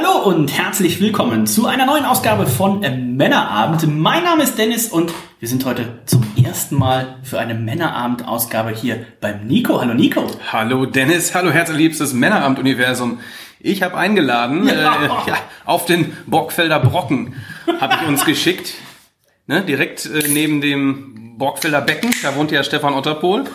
Hallo und herzlich willkommen zu einer neuen Ausgabe von Männerabend. Mein Name ist Dennis und wir sind heute zum ersten Mal für eine Männerabend-Ausgabe hier beim Nico. Hallo Nico. Hallo Dennis, hallo herzliebstes Männerabend-Universum. Ich habe eingeladen ja. Äh, ja, auf den Borgfelder Brocken, habe ich uns geschickt. Ne, direkt äh, neben dem Borgfelder Becken, da wohnt ja Stefan Otterpohl.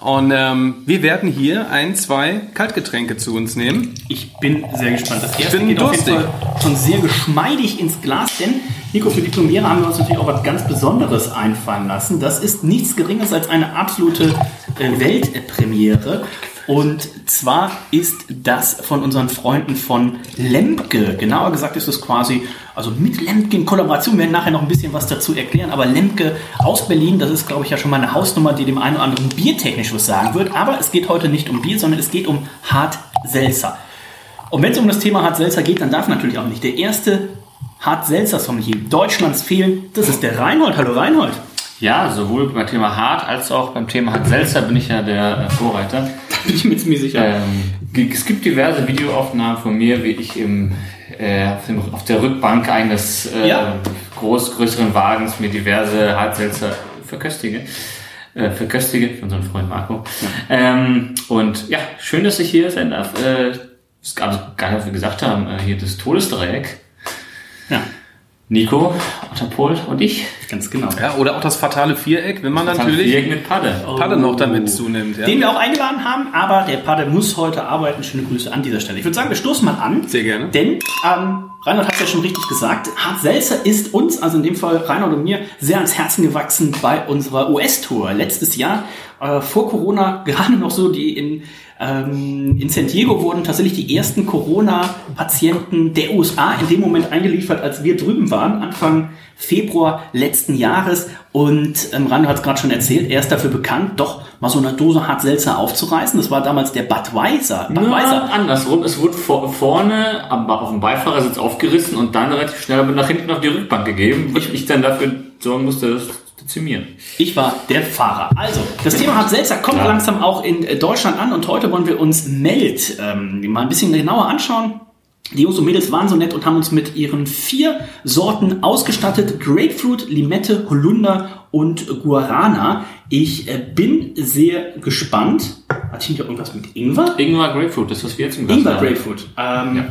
Und ähm, wir werden hier ein, zwei Kaltgetränke zu uns nehmen. Ich bin sehr gespannt. Das erste bin geht durstig. auf jeden Fall schon sehr geschmeidig ins Glas, denn Nico, für die Premiere haben wir uns natürlich auch was ganz Besonderes einfallen lassen. Das ist nichts Geringeres als eine absolute äh, Weltpremiere. Und zwar ist das von unseren Freunden von Lemke. Genauer gesagt ist es quasi, also mit Lemke in Kollaboration. Wir werden nachher noch ein bisschen was dazu erklären. Aber Lemke aus Berlin, das ist, glaube ich, ja schon mal eine Hausnummer, die dem einen oder anderen biertechnisch was sagen wird. Aber es geht heute nicht um Bier, sondern es geht um Hart Seltzer. Und wenn es um das Thema Hart Seltzer geht, dann darf natürlich auch nicht der erste Hart Seltzer Sommelier Deutschlands fehlen. Das ist der Reinhold. Hallo Reinhold. Ja, sowohl beim Thema Hart als auch beim Thema Hart Seltzer bin ich ja der äh, Vorreiter. Bin ich mir ziemlich sicher. Ähm, es gibt diverse Videoaufnahmen von mir, wie ich im, äh, auf, dem, auf der Rückbank eines äh, Ja. groß, größeren Wagens mir diverse Hartselzer verköstige. Äh, verköstige für unseren Freund Marco. Ähm, und ja, schön, dass ich hier sein darf. Äh, es gab gar nicht, was wir gesagt haben, äh, hier das Todesdreieck. Nico, Otterpol und ich. ganz genau. Ja, oder auch das fatale Viereck, wenn man natürlich Viereck mit Padde. Padde noch damit zunimmt. Ja. Den wir auch eingeladen haben, aber der Padde muss heute arbeiten. Schöne Grüße an dieser Stelle. Ich würde sagen, wir stoßen mal an. Sehr gerne. Denn ähm, Reinhold hat es ja schon richtig gesagt, Hart Seltzer ist uns, also in dem Fall Reinhold und mir, sehr ans Herzen gewachsen bei unserer US-Tour. Letztes Jahr, äh, vor Corona, gerade noch so, die in, ähm, in San Diego wurden tatsächlich die ersten Corona-Patienten der USA in dem Moment eingeliefert, als wir drüben waren, Anfang Februar letzten Jahres. Und ähm, Reinhold hat es gerade schon erzählt, er ist dafür bekannt, doch mal so eine Dose Hart Seltzer aufzureißen. Das war damals der Budweiser. Ja, andersrum. Es wurde vor, vorne am, auf dem Beifahrersitz aufgerissen und dann relativ schnell aber nach hinten auf die Rückbank gegeben, weil ich dann dafür sorgen musste, das zu dezimieren. Ich war der Fahrer. Also, das Thema Hart Seltzer kommt Ja. langsam auch in äh, Deutschland an und heute wollen wir uns Meld ähm, mal ein bisschen genauer anschauen. Die Jungs und Mädels waren so nett und haben uns mit ihren vier Sorten ausgestattet. Grapefruit, Limette, Holunder und Guarana. Ich äh, bin sehr gespannt. Hat hier irgendwas mit Ingwer? Ingwer Grapefruit, das was wir jetzt im Glas Ingwer haben. Grapefruit. Ähm,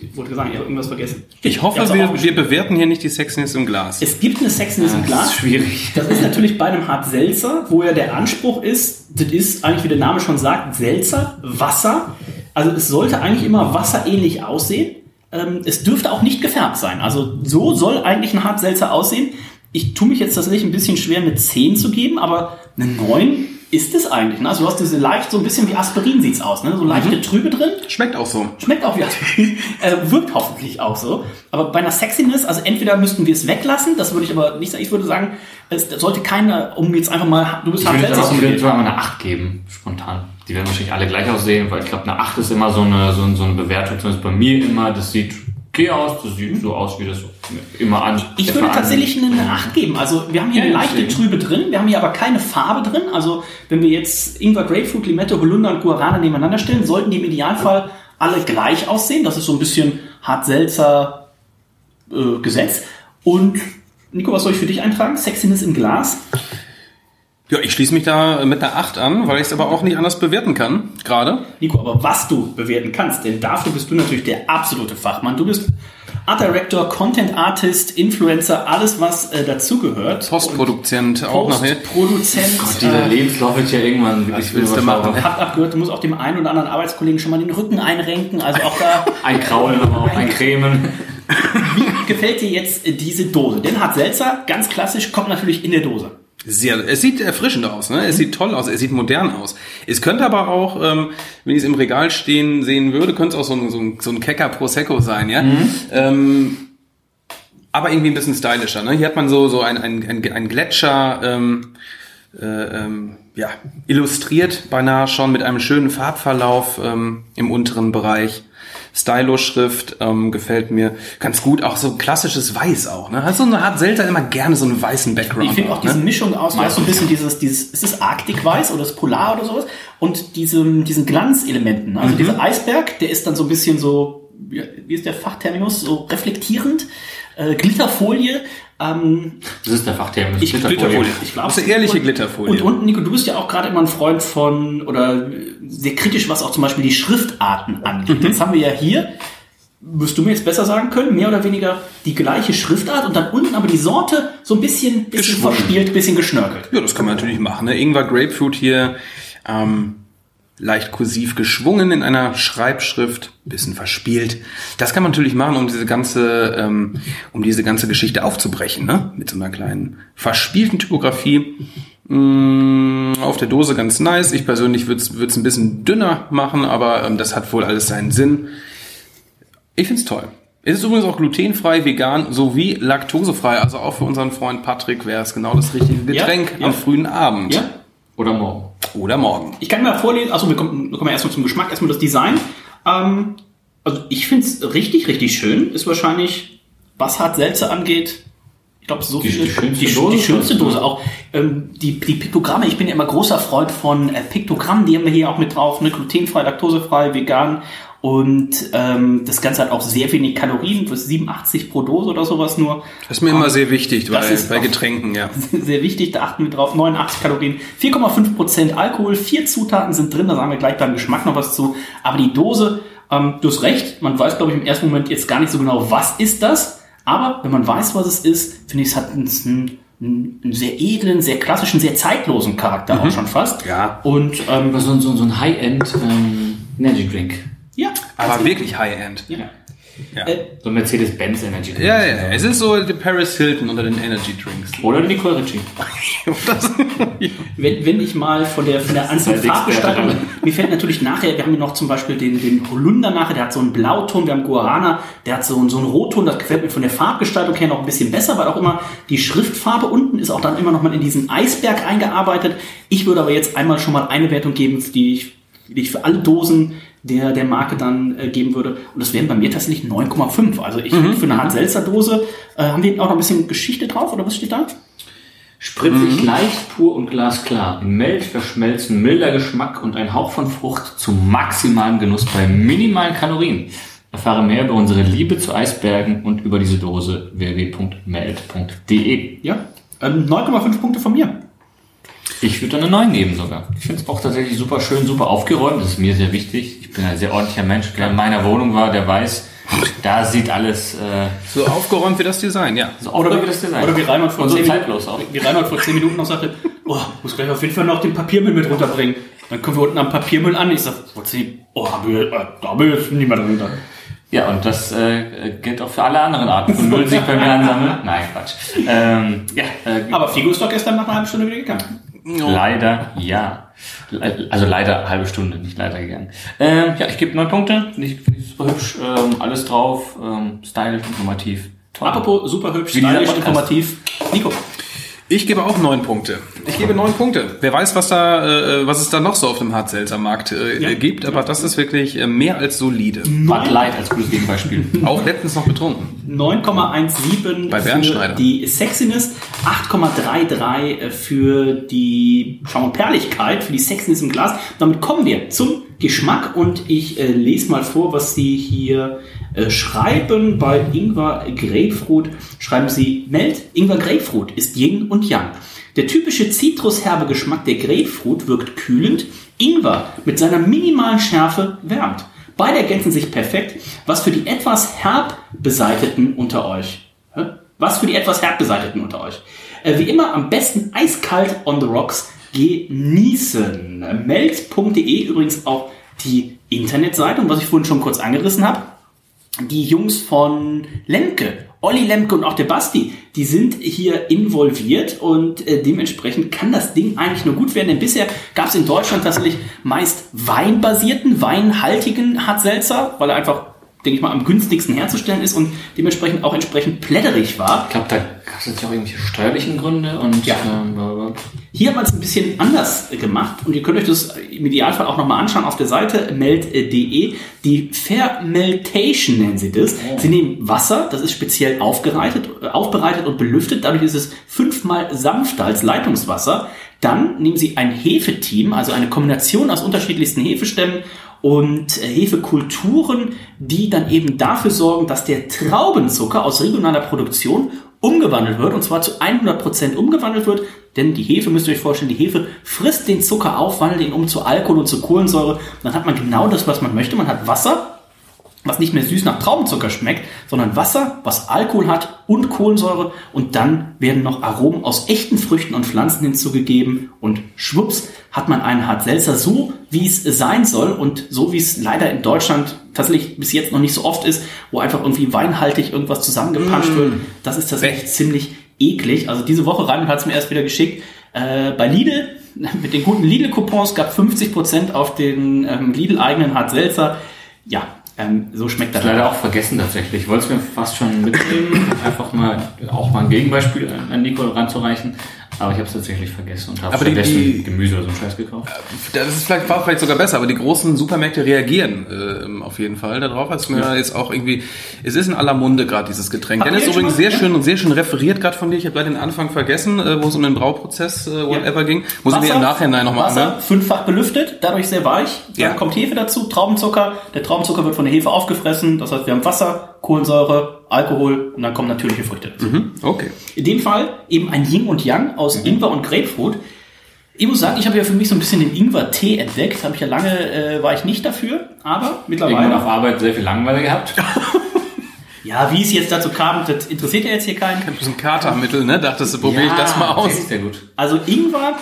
Ich wollte sagen, ich habe irgendwas vergessen. Ich hoffe, wir, wir bewerten hier nicht die Sexiness im Glas. Es gibt eine Sexiness im Das Glas. ist schwierig. Das ist natürlich bei einem Hart Seltzer, wo ja der Anspruch ist, das ist eigentlich, wie der Name schon sagt, Seltzer, Wasser. Also es sollte eigentlich immer wasserähnlich aussehen. Ähm, es dürfte auch nicht gefärbt sein. Also so soll eigentlich ein Hart Seltzer aussehen. Ich tue mich jetzt tatsächlich ein bisschen schwer, eine 10 zu geben, aber eine 9 ist es eigentlich. Ne? Also du hast diese leicht, so ein bisschen wie Aspirin sieht's aus. Ne? So leichte Trübe drin. Schmeckt auch so. Schmeckt auch wie Aspirin, äh, wirkt hoffentlich auch so. Aber bei einer Sexiness, also entweder müssten wir es weglassen, das würde ich aber nicht sagen. Ich würde sagen, es sollte keine, um jetzt einfach mal, du bist Ich würde auch so mal eine 8 geben, spontan. Die werden wahrscheinlich alle gleich aussehen, weil ich glaube, eine 8 ist immer so eine, so eine Bewertung, zumindest bei mir immer, das sieht okay aus, das sieht so aus, wie das immer an. Ich würde tatsächlich eine 8 geben. Also wir haben hier eine Ja, leichte deswegen. Trübe drin, wir haben hier aber keine Farbe drin. Also wenn wir jetzt Ingwer, Grapefruit, Limette, Holunder und Guarana nebeneinander stellen, sollten die im Idealfall alle gleich aussehen. Das ist so ein bisschen hart-seltzer äh, Gesetz. Und Nico, was soll ich für dich eintragen? Sexiness im Glas? Ja, ich schließe mich da mit einer 8 an, weil ich es aber auch nicht anders bewerten kann, gerade. Nico, aber was du bewerten kannst, denn dafür bist du natürlich der absolute Fachmann. Du bist Art Director, Content Artist, Influencer, alles was äh, dazugehört. Postproduzent auch nachher. Postproduzent. Gott, dieser äh, Lebenslauf wird ja irgendwann wirklich willst du machen? Habt abgehört, du musst auch dem einen oder anderen Arbeitskollegen schon mal den Rücken einrenken. Also auch da Ein Kraulen, aber auch ein Cremen. gefällt dir jetzt diese Dose. Denn Hart Seltzer, ganz klassisch, kommt natürlich in der Dose. Sehr, es sieht erfrischend aus, ne? Es sieht toll aus, es sieht modern aus. Es könnte aber auch, ähm, wenn ich es im Regal stehen sehen würde, könnte es auch so ein, so ein, so ein Kecker Prosecco sein, ja. Ähm, aber irgendwie ein bisschen stylischer. Ne? Hier hat man so so ein, ein, ein, ein Gletscher ähm, äh, ähm, ja, illustriert beinahe schon mit einem schönen Farbverlauf ähm, im unteren Bereich. Stylo-Schrift ähm, gefällt mir ganz gut. Auch so klassisches Weiß auch. Ne? Hat so eine Art Zelda immer gerne so einen weißen Background. Ich finde auch ne? diese Mischung aus, du, so ein bisschen dieses, dieses, ist es Arktikweiß oder ist Polar oder sowas? Und diesem, diesen Glanzelementen. Also Mhm. dieser Eisberg, der ist dann so ein bisschen so, wie ist der Fachterminus, so reflektierend. Äh, Glitterfolie. Ähm, Das ist der Fachterminus. Ich- Glitterfolie. ich glaube, Das ist eine ehrliche Glitterfolie. Und unten, Nico, du bist ja auch gerade immer ein Freund von, oder sehr kritisch, was auch zum Beispiel die Schriftarten angeht. Mhm. Jetzt haben wir ja hier, wirst du mir jetzt besser sagen können, mehr oder weniger die gleiche Schriftart und dann unten aber die Sorte so ein bisschen, bisschen verspielt, bisschen geschnörkelt. Ja, das kann man natürlich machen. Ne? Ingwer Grapefruit hier ähm, leicht kursiv geschwungen in einer Schreibschrift, ein bisschen verspielt. Das kann man natürlich machen, um diese ganze, ähm, um diese ganze Geschichte aufzubrechen, ne? Mit so einer kleinen verspielten Typografie. Mm, auf der Dose ganz nice. Ich persönlich würde es ein bisschen dünner machen, aber ähm, das hat wohl alles seinen Sinn. Ich find's toll. Es ist übrigens auch glutenfrei, vegan sowie laktosefrei. Also auch für unseren Freund Patrick wäre es genau das richtige Getränk ja. am frühen Abend. Ja? Oder morgen. Oder morgen. Ich kann mal vorlesen, also wir kommen, wir kommen erstmal zum Geschmack, erstmal das Design. Ähm, also ich finde es richtig, richtig schön. Ist wahrscheinlich, was hart Selze angeht, ich glaube, so Die- viel. die schönste die, Dose die schönste? Dose. Auch ähm, die, die Piktogramme, ich bin ja immer großer Freund von äh, Piktogrammen, die haben wir hier auch mit drauf, ne? glutenfrei, laktosefrei, vegan. Und ähm, das Ganze hat auch sehr wenig Kalorien, für 87 pro Dose oder sowas nur. Das ist mir immer sehr wichtig Das bei, ist bei auch- Getränken, ja. Sehr wichtig, da achten wir drauf. 89 Kalorien, 4,5% Alkohol, vier Zutaten sind drin, da sagen wir gleich beim Geschmack noch was zu. Aber die Dose, ähm, du hast recht, man weiß, glaube ich, im ersten Moment jetzt gar nicht so genau, was ist das. Aber wenn man weiß, was es ist, finde ich, es hat einen, einen, sehr edlen, sehr klassischen, sehr zeitlosen Charakter auch schon fast. Ja. Und ähm, Aber so, so, so ein High-End ähm, Energy Drink. Ja, Aber wirklich High-End. ja. Ja. Äh, So ein Mercedes-Benz Energy Drink. Ja, ja, es ist so der Paris Hilton unter den Energy Drinks. Oder Nicole Ritchie. wenn, wenn ich mal von der, von der Experte Farbgestaltung, mir fällt natürlich nachher, wir haben hier noch zum Beispiel den, den Holunder nachher, der hat so einen Blauton, wir haben Guarana, der hat so, einen- so einen Rotton, das gefällt mir von der Farbgestaltung her noch ein bisschen besser, weil auch immer die Schriftfarbe unten ist auch dann immer noch mal in diesen Eisberg eingearbeitet. Ich würde aber jetzt einmal schon mal eine Wertung geben, die ich, die ich für alle Dosen der, der Marke dann äh, geben würde. Und das wären bei mir tatsächlich 9,5. Also ich für eine Hart Seltzer Dose, äh, haben die auch noch ein bisschen Geschichte drauf oder was steht da? Spritzig, leicht, pur und glasklar. In Meld verschmelzen milder Geschmack und ein Hauch von Frucht zu maximalem Genuss bei minimalen Kalorien. Erfahre mehr über unsere Liebe zu Eisbergen und über diese Dose www.meld.de. Ja, ähm, 9,5 Punkte von mir. Ich würde eine 9 geben sogar. Ich finde es auch tatsächlich super schön, super aufgeräumt. Das ist mir sehr wichtig. Ich bin ein sehr ordentlicher Mensch. Wer in meiner Wohnung war, der weiß, da sieht alles äh, So aufgeräumt wie das Design, ja. so aufgeräumt wie das Design. Oder wie Reinhold vor, so 10 zeitlos auch. Minuten, wie Reinhold vor 10 Minuten noch sagte, oh, muss gleich auf jeden Fall noch den Papiermüll mit runterbringen. Dann kommen wir unten am Papiermüll an. Ich sag, oh, äh, da haben wir jetzt niemand drunter. Ja, und das äh, gilt auch für alle anderen Arten von Müll, sich bei mir ansammeln. Nein, Quatsch. Ähm, ja, äh, Aber Figo ist doch gestern nach einer halben Stunde wieder gegangen. Leider ja. Also leider halbe Stunde, nicht leider gegangen. Ähm, ja, ich gebe neun Punkte. Finde ich, find ich super hübsch. Ähm, alles drauf. Ähm, stylisch, informativ. Toll. Apropos super hübsch, Wie stylisch, informativ. Nico, Ich gebe auch neun Punkte. Ich gebe neun Punkte. Wer weiß, was da, äh, was es da noch so auf dem Hartselzer-Markt äh, Ja. gibt, aber das ist wirklich äh, mehr als solide. Bud Light als gutes Gegenbeispiel. Auch letztens noch betrunken. 9,17 Bei für die Sexiness, 8,33 für die Schaum und Perligkeit, für die Sexiness im Glas. Damit kommen wir zum Geschmack und ich äh, lese mal vor, was Sie hier äh, schreiben. Bei Ingwer Grapefruit schreiben Sie, Meld, Ingwer Grapefruit ist Yin und Yang. Der typische zitrusherbe Geschmack der Grapefruit wirkt kühlend, Ingwer mit seiner minimalen Schärfe wärmt. Beide ergänzen sich perfekt, was für die etwas herb beseiteten unter euch. Was für die etwas herb beseiteten unter euch. Äh, wie immer am besten eiskalt on the rocks genießen. Meld.de übrigens auch die Internetseite und was ich vorhin schon kurz angerissen habe. Die Jungs von Lemke Olli Lemke und auch der Basti, die sind hier involviert und äh, dementsprechend kann das Ding eigentlich nur gut werden, denn bisher gab es in Deutschland tatsächlich meist weinbasierten, weinhaltigen Hartselzer, weil er einfach, denke ich mal, am günstigsten herzustellen ist und dementsprechend auch entsprechend plätterig war. Ich glaube, da gab es jetzt auch irgendwelche steuerlichen Gründe und Ja. ähm. Hier hat man es ein bisschen anders gemacht und ihr könnt euch das im Idealfall auch nochmal anschauen auf der Seite meld.de. Die Fermentation nennen sie das. Sie nehmen Wasser, das ist speziell äh, aufbereitet und belüftet. Dadurch ist es fünfmal sanfter als Leitungswasser. Dann nehmen sie ein Hefeteam, also eine Kombination aus unterschiedlichsten Hefestämmen und äh, Hefekulturen, die dann eben dafür sorgen, dass der Traubenzucker aus regionaler Produktion umgewandelt wird, und zwar zu 100% umgewandelt wird, denn die Hefe, müsst ihr euch vorstellen, die Hefe frisst den Zucker auf, wandelt ihn um zu Alkohol und zu Kohlensäure. Dann hat man genau das, was man möchte. Man hat Wasser, was nicht mehr süß nach Traubenzucker schmeckt, sondern Wasser, was Alkohol hat und Kohlensäure und dann werden noch Aromen aus echten Früchten und Pflanzen hinzugegeben und schwupps hat man einen Hart Seltzer so, wie es sein soll und so, wie es leider in Deutschland tatsächlich bis jetzt noch nicht so oft ist, wo einfach irgendwie weinhaltig irgendwas zusammengepanscht wird. Das ist tatsächlich ziemlich eklig. Also diese Woche rein hat es mir erst wieder geschickt. Äh, bei Lidl, mit den guten Lidl-Coupons gab 50% auf den ähm, Lidl-eigenen Hart Seltzer. Ja, ähm, so schmeckt das. Leider auch vergessen tatsächlich. Ich wollte es mir fast schon mitnehmen, einfach mal auch mal ein Gegenbeispiel an- an Nico ranzureichen. Aber ich habe es tatsächlich vergessen und habe stattdessen die- Gemüse oder so einen Scheiß gekauft. Das ist vielleicht, war vielleicht sogar besser, aber die großen Supermärkte reagieren ähm, auf jeden Fall darauf. Als mir jetzt auch irgendwie, es ist in aller Munde gerade dieses Getränk. Dennis übrigens sehr schön und sehr schön referiert gerade von dir. Ich habe leider den Anfang vergessen, äh, wo es um den Brauprozess äh, whatever ging. Muss ich mir im Nachhinein nochmal Wasser, anhören. fünffach belüftet, dadurch sehr weich. Dann Ja. kommt Hefe dazu, Traubenzucker. Der Traubenzucker wird von der Hefe aufgefressen. Das heißt, wir haben Wasser, Kohlensäure, Alkohol und dann kommen natürliche Früchte dazu. Okay. In dem Fall eben ein Yin und Yang aus Ingwer und Grapefruit. Ich muss sagen, ich habe ja für mich so ein bisschen den Ingwer-Tee entdeckt. Habe ich ja lange, äh, war ich nicht dafür, aber Irgendwann mittlerweile. auf Arbeit sehr viel Langeweile gehabt. Ja, wie es jetzt dazu kam, das interessiert ja jetzt hier keinen. Ist ein Katermittel, ne? Dachtest du, probiere ich das mal aus. ist sehr gut. Also Ingwer,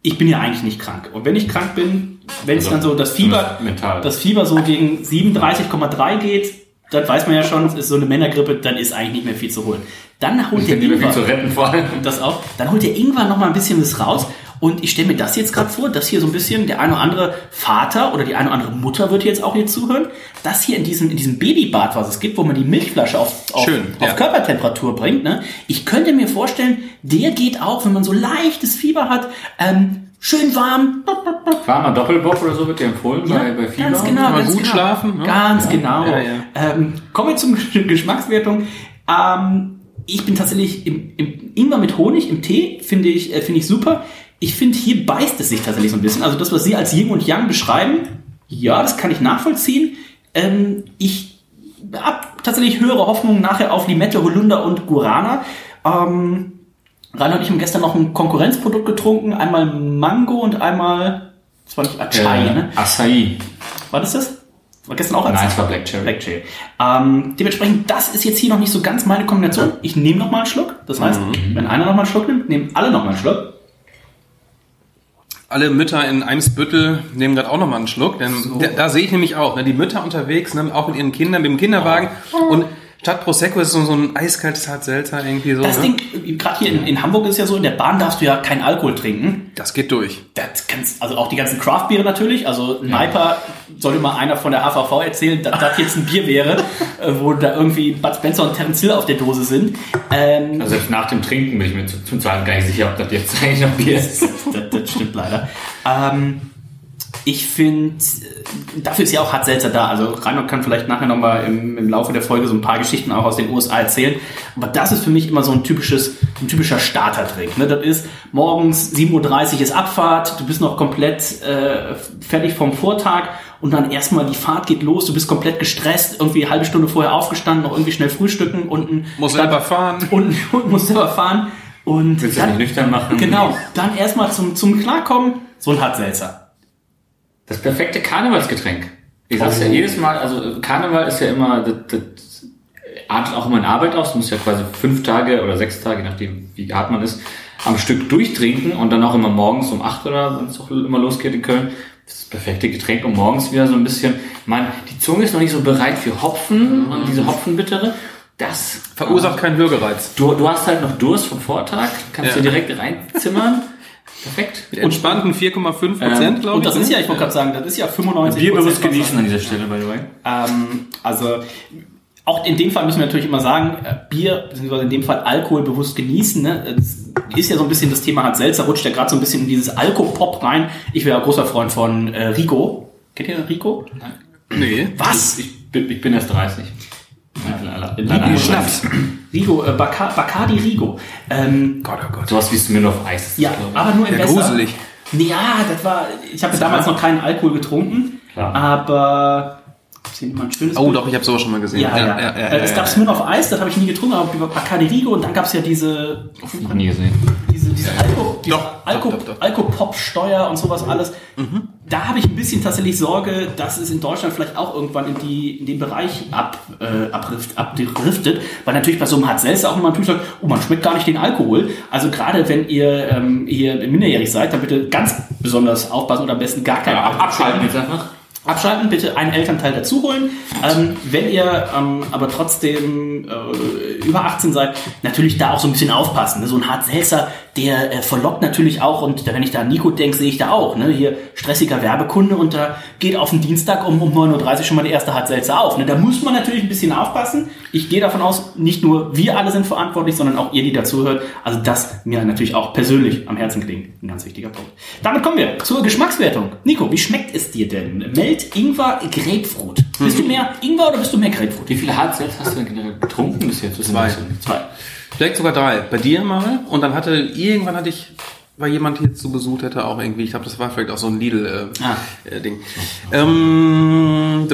ich bin ja eigentlich nicht krank. Und wenn ich krank bin, wenn es Also, dann so das Fieber, mental. das Fieber so gegen 37,3 geht, dann weiß man ja schon, es ist so eine Männergrippe, dann ist eigentlich nicht mehr viel zu holen. Dann holt Ich der Ingwer, zu retten vor allem. das auch, dann holt der Ingwer noch mal ein bisschen was raus. Und ich stelle mir das jetzt gerade vor, dass hier so ein bisschen der eine oder andere Vater oder die eine oder andere Mutter wird jetzt auch hier zuhören, das hier in diesem, in diesem Babybad, was es gibt, wo man die Milchflasche auf, auf, Schön, auf ja. Körpertemperatur bringt. Ne? Ich könnte mir vorstellen, der geht auch, wenn man so leichtes Fieber hat, ähm, schön warm. Warmer Doppelbock oder so wird dir empfohlen bei, bei Fieber. Ganz genau. Ganz gut genau. schlafen, ne? Ganz genau. Ja, ja. Ähm, kommen wir zum Gesch- Geschmackswertung. Ähm, ich bin tatsächlich im, im Ingwer mit Honig im Tee, finde ich, äh, finde ich super. Ich finde, hier beißt es sich tatsächlich so ein bisschen. Also das, was Sie als Yin und Yang beschreiben, ja, das kann ich nachvollziehen. Ähm, ich habe tatsächlich höhere Hoffnungen nachher auf Limette, Holunder und Guarana. Ähm, Rainer und ich haben gestern noch ein Konkurrenzprodukt getrunken. Einmal Mango und einmal, das war nicht Achai, äh, ne? Acai. War das das? War gestern auch als Nein, es war Black Cherry. Black Cherry. Ähm, dementsprechend, das ist jetzt hier noch nicht so ganz meine Kombination. Ich nehme noch mal einen Schluck. Das heißt, Mhm. wenn einer noch mal einen Schluck nimmt, nehmen alle noch mal einen Schluck. Alle Mütter in Eimsbüttel nehmen gerade auch nochmal einen Schluck, denn da, da sehe ich nämlich auch, ne, die Mütter unterwegs, ne, auch mit ihren Kindern, mit dem Kinderwagen und statt Prosecco ist so, so ein eiskaltes Hart Seltzer irgendwie so. Das ne? Ding, gerade hier in, in Hamburg ist ja so, in der Bahn darfst du ja keinen Alkohol trinken. Das geht durch. Das kannst, also auch die ganzen Craft-Biere natürlich. Also Niper sollte mal einer von der HVV erzählen, dass das jetzt ein Bier wäre, äh, wo da irgendwie Bud Spencer und Terence Hill auf der Dose sind. Ähm, Also selbst nach dem Trinken bin ich mir zu- zum Zahlen gar nicht sicher, ob das jetzt eigentlich noch Bier ist. das, das stimmt leider. Ähm, ich finde, dafür ist ja auch Hart Seltzer da. Also Reinhold kann vielleicht nachher nochmal im, im Laufe der Folge so ein paar Geschichten auch aus den USA erzählen. Aber das ist für mich immer so ein typisches, ein typischer Startertrink. Ne? Das ist morgens 7.30 Uhr ist Abfahrt, du bist noch komplett äh, fertig vom Vortag und dann erstmal die Fahrt geht los, du bist komplett gestresst, irgendwie eine halbe Stunde vorher aufgestanden, noch irgendwie schnell frühstücken und ein Muss selber fahren. und, und musst selber fahren. Und Willst du dich nüchtern machen? Genau, dann erstmal zum, zum Klarkommen, so ein Hartselzer. Das perfekte Karnevalsgetränk. Ich sag's ja jedes Mal, also Karneval ist ja immer, das, das artet auch immer in Arbeit aus. Du musst ja quasi fünf Tage oder sechs Tage, je nachdem wie hart man ist, am Stück durchtrinken und dann auch immer morgens um acht oder wenn es auch immer losgeht in Köln. Das perfekte Getränk, um morgens wieder so ein bisschen, man, die Zunge ist noch nicht so bereit für Hopfen und diese Hopfenbittere. Das Verursacht keinen Würgereiz. Du, du hast halt noch Durst vom Vortag, kannst Ja. du direkt reinzimmern. Perfekt. Mit entspannten 4,5 Prozent, Ähm, glaube Und ich. das ist ja, ich wollte gerade sagen, das ist ja 95 Bier bewusst genießen an dieser Stelle, by the way. Ähm, also auch in dem Fall müssen wir natürlich immer sagen, äh, Bier, beziehungsweise in dem Fall Alkohol bewusst genießen. Ne? Das ist ja so ein bisschen das Thema Hans Selzer, rutscht ja gerade so ein bisschen in dieses Alkopop rein. Ich wäre ja großer Freund von äh, Rico. Kennt ihr Rico? Nee. Was? Ich bin, ich bin erst 30. Rigo, Schnaps. Rigo, äh, Baca Bacardi Rigo. Ähm, Gott, oh Gott. Sowas wie es mir nur auf Eis. ja, aber nur im Besser. gruselig. Ja, das war, ich habe damals noch keinen Alkohol getrunken, Klar. aber Hier mal ein schönes Oh Bild? doch, ich habe sowas schon mal gesehen. Ja, ja. Äh, es gab Smirnoff Eis, das habe ich nie getrunken, aber über Bacardi Rigo und dann gab es ja diese, Noch nie gesehen. diese, diese Alko, diese Doch, Alko, doch, doch, doch. Alkopop-Steuer und sowas alles. Da habe ich ein bisschen tatsächlich Sorge, dass es in Deutschland vielleicht auch irgendwann in, die, in den Bereich ab, äh, abrift, abdriftet, weil natürlich bei so einem Hard Seltzer auch immer natürlich sagt, oh, man schmeckt gar nicht den Alkohol. Also gerade wenn ihr ähm, hier minderjährig seid, dann bitte ganz besonders aufpassen oder am besten gar keinen Ab, abschalten jetzt einfach. Abschalten, bitte einen Elternteil dazu holen. Ähm, wenn ihr ähm, aber trotzdem äh, über 18 seid, natürlich da auch so ein bisschen aufpassen. Ne? So ein Hart Seltzer, der äh, verlockt natürlich auch und wenn ich da an Nico denke, sehe ich da auch. Ne? Hier stressiger Werbekunde und da geht auf den Dienstag um, um 9.30 Uhr schon mal der erste Hart Seltzer auf. Ne? Da muss man natürlich ein bisschen aufpassen. Ich gehe davon aus, nicht nur wir alle sind verantwortlich, sondern auch ihr, die dazuhört. Also das mir natürlich auch persönlich am Herzen klingt. Ein ganz wichtiger Punkt. Damit kommen wir zur Geschmackswertung. Nico, wie schmeckt es dir denn? Meld, Ingwer, Grapefruit. Bist du mehr Ingwer oder bist du mehr Grapefruit? Wie viele Hard Seltz hast du denn generell getrunken bis jetzt? Zwei. Zwei. Vielleicht sogar drei. Bei dir mal. Und dann hatte, irgendwann hatte ich, weil jemand hier zu besucht hätte, auch irgendwie, ich glaube, das war vielleicht auch so ein Lidl-Ding. Ah. Äh, Ding. ähm,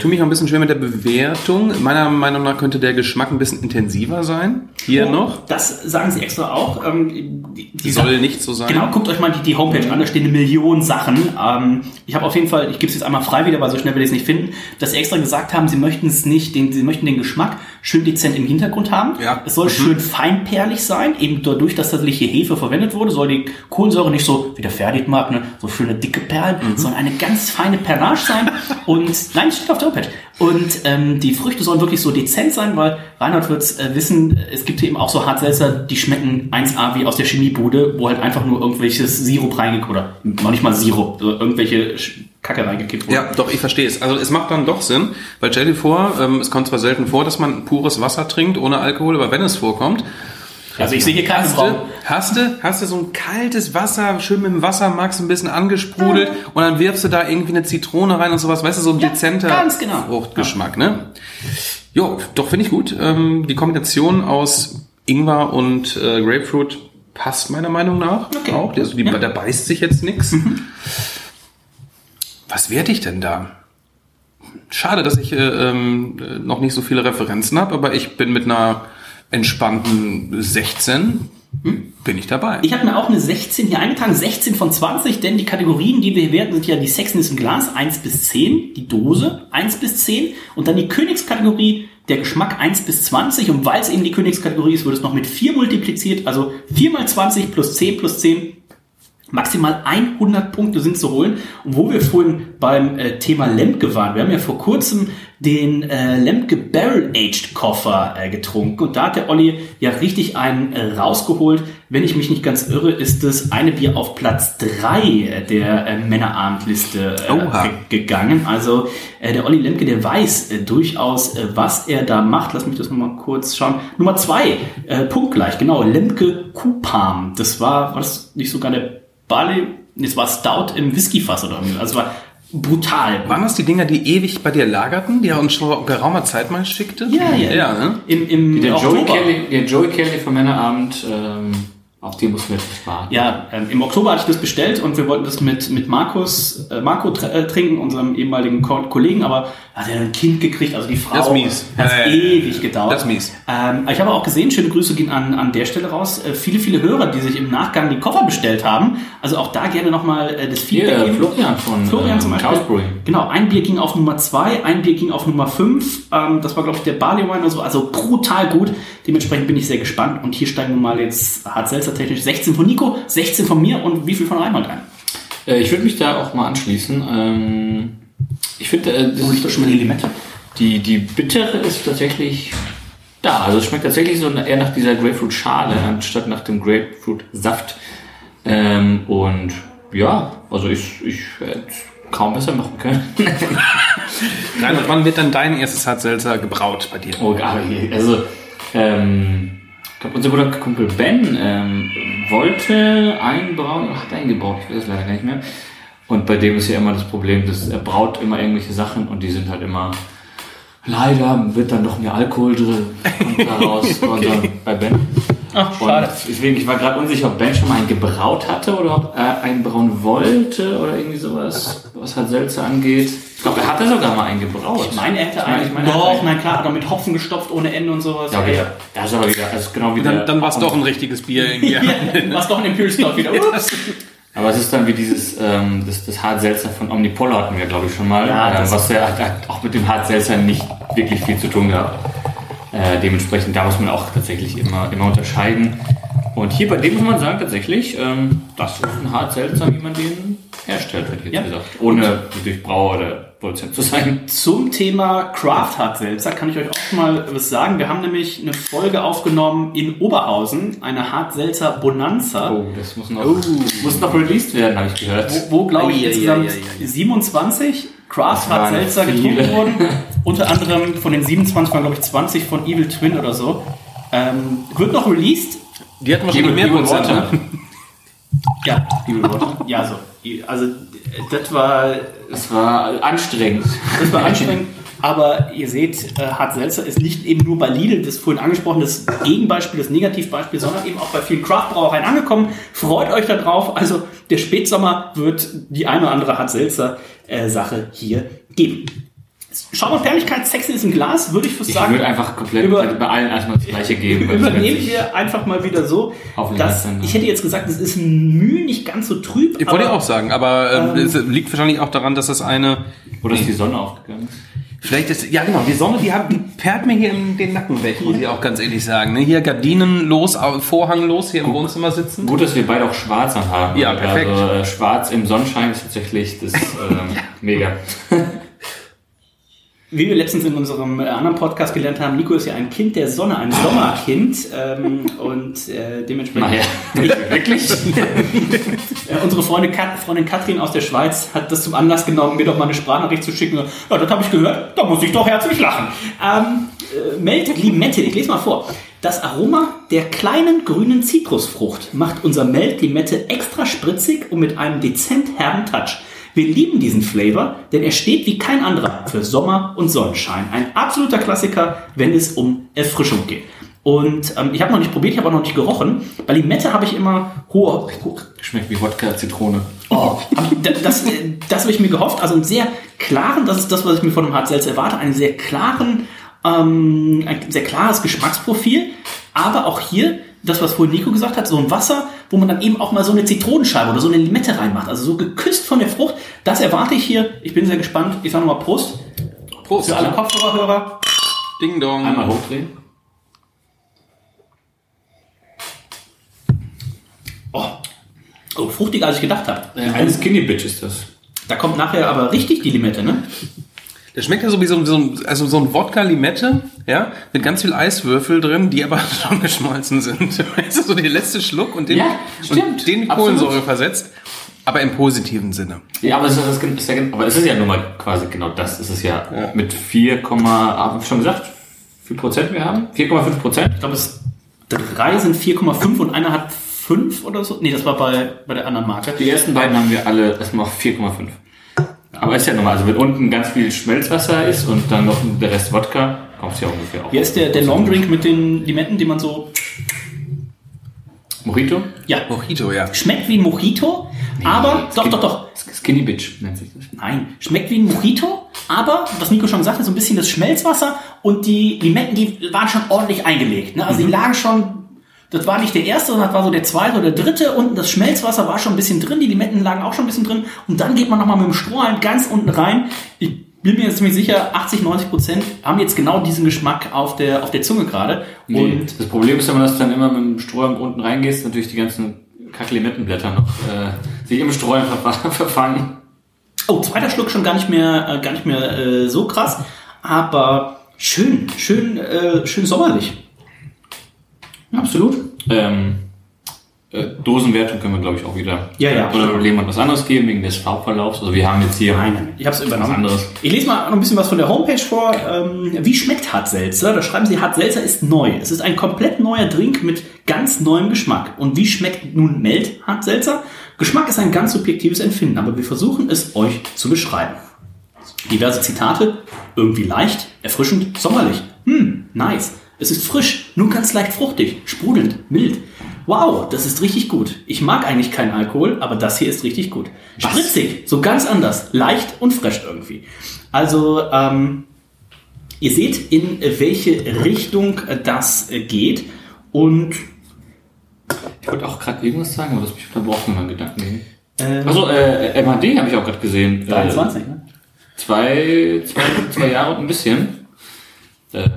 tu mich noch ein bisschen schwer mit der Bewertung. Meiner Meinung nach könnte der Geschmack ein bisschen intensiver sein. Hier noch. Das sagen sie extra auch. Ähm, die, Soll nicht so sein. Genau, guckt euch mal die, die Homepage an, da stehen eine Million Sachen. Ähm, ich habe auf jeden Fall, ich gebe es jetzt einmal frei wieder, weil so schnell werde ich es nicht finden, dass sie extra gesagt haben, sie möchten es nicht, den, sie möchten den Geschmack schön dezent im Hintergrund haben. Ja. Es soll Mhm. schön feinperlig sein, eben dadurch, dass tatsächlich hier Hefe verwendet wurde, soll die Kohlensäure nicht so, wie der Ferdig mag, ne, so schöne dicke Perlen, Mhm. sondern eine ganz feine Perlage sein. Und nein, steht auf der Homepage. Und ähm, die Früchte sollen wirklich so dezent sein, weil Reinhard wird äh, wissen, es gibt eben auch so Hartselzer, die schmecken 1A wie aus der Chemiebude, wo halt einfach nur irgendwelches Sirup reingekippt oder noch nicht mal Sirup, so irgendwelche Kacke reingekippt wurde. Ja, doch, ich verstehe es. Also es macht dann doch Sinn, weil stell dir vor, ähm, es kommt zwar selten vor, dass man pures Wasser trinkt ohne Alkohol, aber wenn es vorkommt, Also ich sehe hier du, Raum. hast du, hast du so ein kaltes Wasser, schön mit dem Wassermax ein bisschen angesprudelt und dann wirfst du da irgendwie eine Zitrone rein und sowas, weißt du, so ein Ja, dezenter genau. Fruchtgeschmack, ne? Jo, doch, finde ich gut. Ähm, die Kombination aus Ingwer und äh, Grapefruit passt meiner Meinung nach Okay. auch. Der, die, Ja. Da beißt sich jetzt nichts. Was werde ich denn da? Schade, dass ich äh, ähm, äh, noch nicht so viele Referenzen habe, aber ich bin mit einer entspannten 16 bin ich dabei. Ich habe mir auch eine 16 hier eingetragen, 16 von 20, denn die Kategorien, die wir hier werten, sind ja die Sexiness im Glas 1 bis 10, die Dose 1 bis 10 und dann die Königskategorie, der Geschmack 1 bis 20 und weil es eben die Königskategorie ist, wird es noch mit 4 multipliziert, also 4 mal 20 plus 10 plus 10 Maximal 100 Punkte sind zu holen. Und wo wir vorhin beim äh, Thema Lemke waren, wir haben ja vor kurzem den äh, Lemke Barrel Aged Koffer äh, getrunken und da hat der Olli ja richtig einen äh, rausgeholt. Wenn ich mich nicht ganz irre, ist das eine Bier auf Platz 3 äh, der äh, Männerabendliste gegangen. Also der Olli Lemke, der weiß durchaus, was er da macht. Lass mich das nochmal kurz schauen. Nummer 2, äh, punktgleich, genau, Lemke Kupam. Das war, war das nicht sogar der Barley, es war Stout im Whiskyfass oder irgendwie. Also es war brutal. Waren das die Dinger, die ewig bei dir lagerten, die er uns schon geraumer Zeit mal schickte? Ja, ja. Ja, ne? Im, im Der Joey, Oktober. Kelly, der Joey Kelly vom Männerabend, ähm, auf den muss wir jetzt warten. Ja, ähm, im Oktober hatte ich das bestellt und wir wollten das mit, mit Markus, äh, Marco tr äh, trinken, unserem ehemaligen Ko Kollegen, aber hat er ein Kind gekriegt, also die Frau. Das ist mies. Hat Ja, ja. ewig gedauert. Das ist mies. Ähm, ich habe auch gesehen, schöne Grüße gehen an, an der Stelle raus, äh, viele, viele Hörer, die sich im Nachgang die Koffer bestellt haben. Also auch da gerne nochmal äh, das Feedback Hier, geben. Florian von Florian ähm, zum Beispiel. Genau, ein Bier ging auf Nummer 2, ein Bier ging auf Nummer 5. Ähm, das war, glaube ich, der Barley Wine oder so. Also brutal gut. Dementsprechend bin ich sehr gespannt. Und hier steigen wir mal jetzt hart technisch 16 von Nico, 16 von mir und wie viel von Reinhold ein? Äh, ich würde mich da auch mal anschließen. Ähm, ich finde, äh, das ich doch schon mal die Limette. die, die bittere ist tatsächlich Da, also es schmeckt tatsächlich so eher nach dieser Grapefruit-Schale anstatt nach dem Grapefruit-Saft. Ähm, und ja, also ich, ich hätte kaum besser machen können. Reinhard, wann wird dann dein erstes Hartselzer gebraut bei dir? oh, hier, also, ähm, ich glaube, unser guter Kumpel Ben ähm, wollte einbrauen, oder hat eingebaut, ich weiß es leider gar nicht mehr. Und bei dem ist ja immer das Problem, dass er braut immer irgendwelche Sachen und die sind halt immer Leider wird dann noch mehr Alkohol drin kommt da raus bei Ben. Ach, Und deswegen, ich war gerade unsicher, ob Ben schon mal einen gebraut hatte oder ob er einen brauen wollte oder irgendwie sowas, was halt Seltzer angeht. Ich glaube, er hatte sogar mal einen gebraut. Ich meine, er hätte Ich meine, einen. ich meine, Doch, na klar, aber mit Hopfen gestopft ohne Ende und sowas. Ja, okay. Das ist aber wieder, also genau wie Dann, dann war es doch ein richtiges Bier irgendwie. Ja, was doch ein Stout wieder. Ups. Aber es ist dann wie dieses, ähm, das, das Hart-Seltzer von Omnipol hatten wir, glaube ich, schon mal. Ja, ähm, das- was ja auch mit dem Hart-Seltzer nicht wirklich viel zu tun gehabt. Äh, dementsprechend, da muss man auch tatsächlich immer, immer unterscheiden. Und hier bei dem muss man sagen, tatsächlich, ähm, das ist ein Hart-Seltzer, wie man den herstellt, hätte ich jetzt Ja. gesagt. Ohne durch Brauer oder Produzent zu sein. Zum Thema Craft Hard Seltzer kann ich euch auch schon mal was sagen. Wir haben nämlich eine Folge aufgenommen in Oberhausen, eine Hard Seltzer Bonanza. Oh, das muss noch, muss noch released werden, habe ich gehört. wo, wo glaube ich insgesamt ei, ei, ei. 27 Craft waren Seltzer getrunken wurden. Unter anderem von den 27 waren glaube ich 20 von Evil Twin oder so. Ähm, wird noch released. Die hatten wahrscheinlich mehr Prozent. Ja, Evil Water. Ja, so. Also das war Das war anstrengend. Das war anstrengend. Aber ihr seht, äh, Hart Seltzer ist nicht eben nur bei Lidl, das vorhin angesprochen, das Gegenbeispiel, das Negativbeispiel, sondern eben auch bei vielen Craft-Brauereien angekommen. Freut euch darauf. Also der Spätsommer wird die eine oder andere Hart Seltzer-Sache hier geben. Schaum und Perligkeit, Sex ist im Glas, würde ich fast Ich sagen. würde einfach komplett Über- bei allen erstmal das gleiche geben. Übernehmen wir einfach mal wieder so, dass ich hätte jetzt gesagt, es ist ein Mühe nicht ganz so trüb. Ich wollte ja aber- auch sagen, aber ähm, es liegt wahrscheinlich auch daran, dass das eine. Wo das die Sonne aufgegangen ist. Vielleicht ist, ja genau, die Sonne, die, hat, die perlt mir hier in den Nacken weg, muss ich auch ganz ehrlich sagen. Ne? Hier Gardinen los, Vorhang los, hier im Wohnzimmer sitzen. Gut, dass wir beide auch schwarz anhaben. Ja, perfekt. Also äh, schwarz im Sonnenschein ist tatsächlich das ähm, mega. Wie wir letztens in unserem äh, anderen Podcast gelernt haben, Nico ist ja ein Kind der Sonne, ein Sommerkind ähm, und äh, dementsprechend. Naja, wirklich. Äh, unsere Freundin, Kat Freundin Katrin aus der Schweiz hat das zum Anlass genommen, mir doch mal eine Sprachnachricht zu schicken. Ja, das habe ich gehört, da muss ich doch herzlich lachen. Ähm, äh, Melt Limette, ich lese mal vor. Das Aroma der kleinen grünen Zitrusfrucht macht unser Melt Limette extra spritzig und mit einem dezent herben Touch. Wir lieben diesen Flavor, denn er steht wie kein anderer für Sommer und Sonnenschein. Ein absoluter Klassiker, wenn es um Erfrischung geht. Und ähm, ich habe noch nicht probiert, ich habe auch noch nicht gerochen. Bei Limette habe ich immer hohe, Schmeckt wie Wodka Zitrone. Oh, aber da- das, äh, das habe ich mir gehofft. Also einen sehr klaren, das ist das, was ich mir von einem Hart Seltzer erwarte, einen sehr klaren, ähm, ein sehr klares Geschmacksprofil. Aber auch hier, das, was vorhin Nico gesagt hat, so ein Wasser, wo man dann eben auch mal so eine Zitronenscheibe oder so eine Limette reinmacht. Also so geküsst von der Frucht. Das erwarte ich hier. Ich bin sehr gespannt. Ich sage nochmal Prost Prost. für alle Kopfhörerhörer. Ding dong. Einmal hochdrehen. Oh, oh fruchtiger, als ich gedacht habe. Ein Skinny Bitch ist das. Da kommt nachher aber richtig die Limette, ne? Der schmeckt ja so wie so, ein- so, ein- also so ein Wodka-Limette, ja, mit ganz viel Eiswürfel drin, die aber schon geschmolzen sind. Weißt du, so der letzte Schluck und den, Ja, und den Absolut. Kohlensäure versetzt, aber im positiven Sinne. Ja, aber es ist, das ist, ja, aber es ist ja nun mal quasi genau das. Es ist ja, mit 4, hab ich schon gesagt, wie viel Prozent wir haben? 4,5 Prozent? Ich glaube, es drei sind 4,5 und einer hat 5 oder so. Nee, das war bei, bei der anderen Marke. Die ersten beiden haben wir alle erstmal auf 4,5. Aber ist ja normal. Also wenn unten ganz viel Schmelzwasser ist und dann noch der Rest Wodka, kommt es ja ungefähr auf. Hier ist der, der Long Drink mit den Limetten, die man so. Mojito? Ja, Mojito, ja. schmeckt wie ein Mojito, aber. Doch, Skin- doch, doch. Skinny Bitch nennt sich das. Nein, schmeckt wie ein Mojito, aber, was Nico schon gesagt hat, so ein bisschen das Schmelzwasser und die Limetten, die waren schon ordentlich eingelegt. Ne? Also die lagen schon. Das war nicht der erste, sondern das war so der zweite oder dritte. Unten das Schmelzwasser war schon ein bisschen drin, die Limetten lagen auch schon ein bisschen drin. Und dann geht man nochmal mit dem Strohhalm ganz unten rein. Ich bin mir jetzt ziemlich sicher, 80, 90 Prozent haben jetzt genau diesen Geschmack auf der, auf der Zunge gerade. Nee. Und das Problem ist, wenn man das dann immer mit dem Strohhalm unten reingehst, natürlich die ganzen Kacklimettenblätter noch äh, sich im Strohhalm verfa- verfangen. Oh, zweiter Schluck schon gar nicht mehr, äh, gar nicht mehr äh, so krass. Aber Schön, schön, äh, schön sommerlich. Absolut. Ähm, äh, Dosenwertung können wir, glaube ich, auch wieder. Ja, ja. Oder jemand was anderes geben wegen des Farbverlaufs. Also wir haben jetzt hier Ich habe es was übernommen. anderes. Ich lese mal noch ein bisschen was von der Homepage vor. Ähm, wie schmeckt Hartselzer? Da schreiben sie, Hartselzer ist neu. Es ist ein komplett neuer Drink mit ganz neuem Geschmack. Und wie schmeckt nun Melt Hartselzer? Geschmack ist ein ganz subjektives Empfinden, aber wir versuchen es euch zu beschreiben. Diverse Zitate. Irgendwie leicht, erfrischend, sommerlich. Hm, nice. Es ist frisch, nur ganz leicht fruchtig, sprudelnd, mild. Wow, das ist richtig gut. Ich mag eigentlich keinen Alkohol, aber das hier ist richtig gut. Spritzig, so ganz anders, leicht und fresh irgendwie. Also, ähm, ihr seht, in welche Richtung das geht. Und Ich wollte auch gerade irgendwas sagen, aber das mich unterbrochen in meinen Gedanken. ging. äh, Also äh, MHD habe ich auch gerade gesehen. 23, Äh, ne? zwei, zwei, zwei Jahre und ein bisschen. Äh,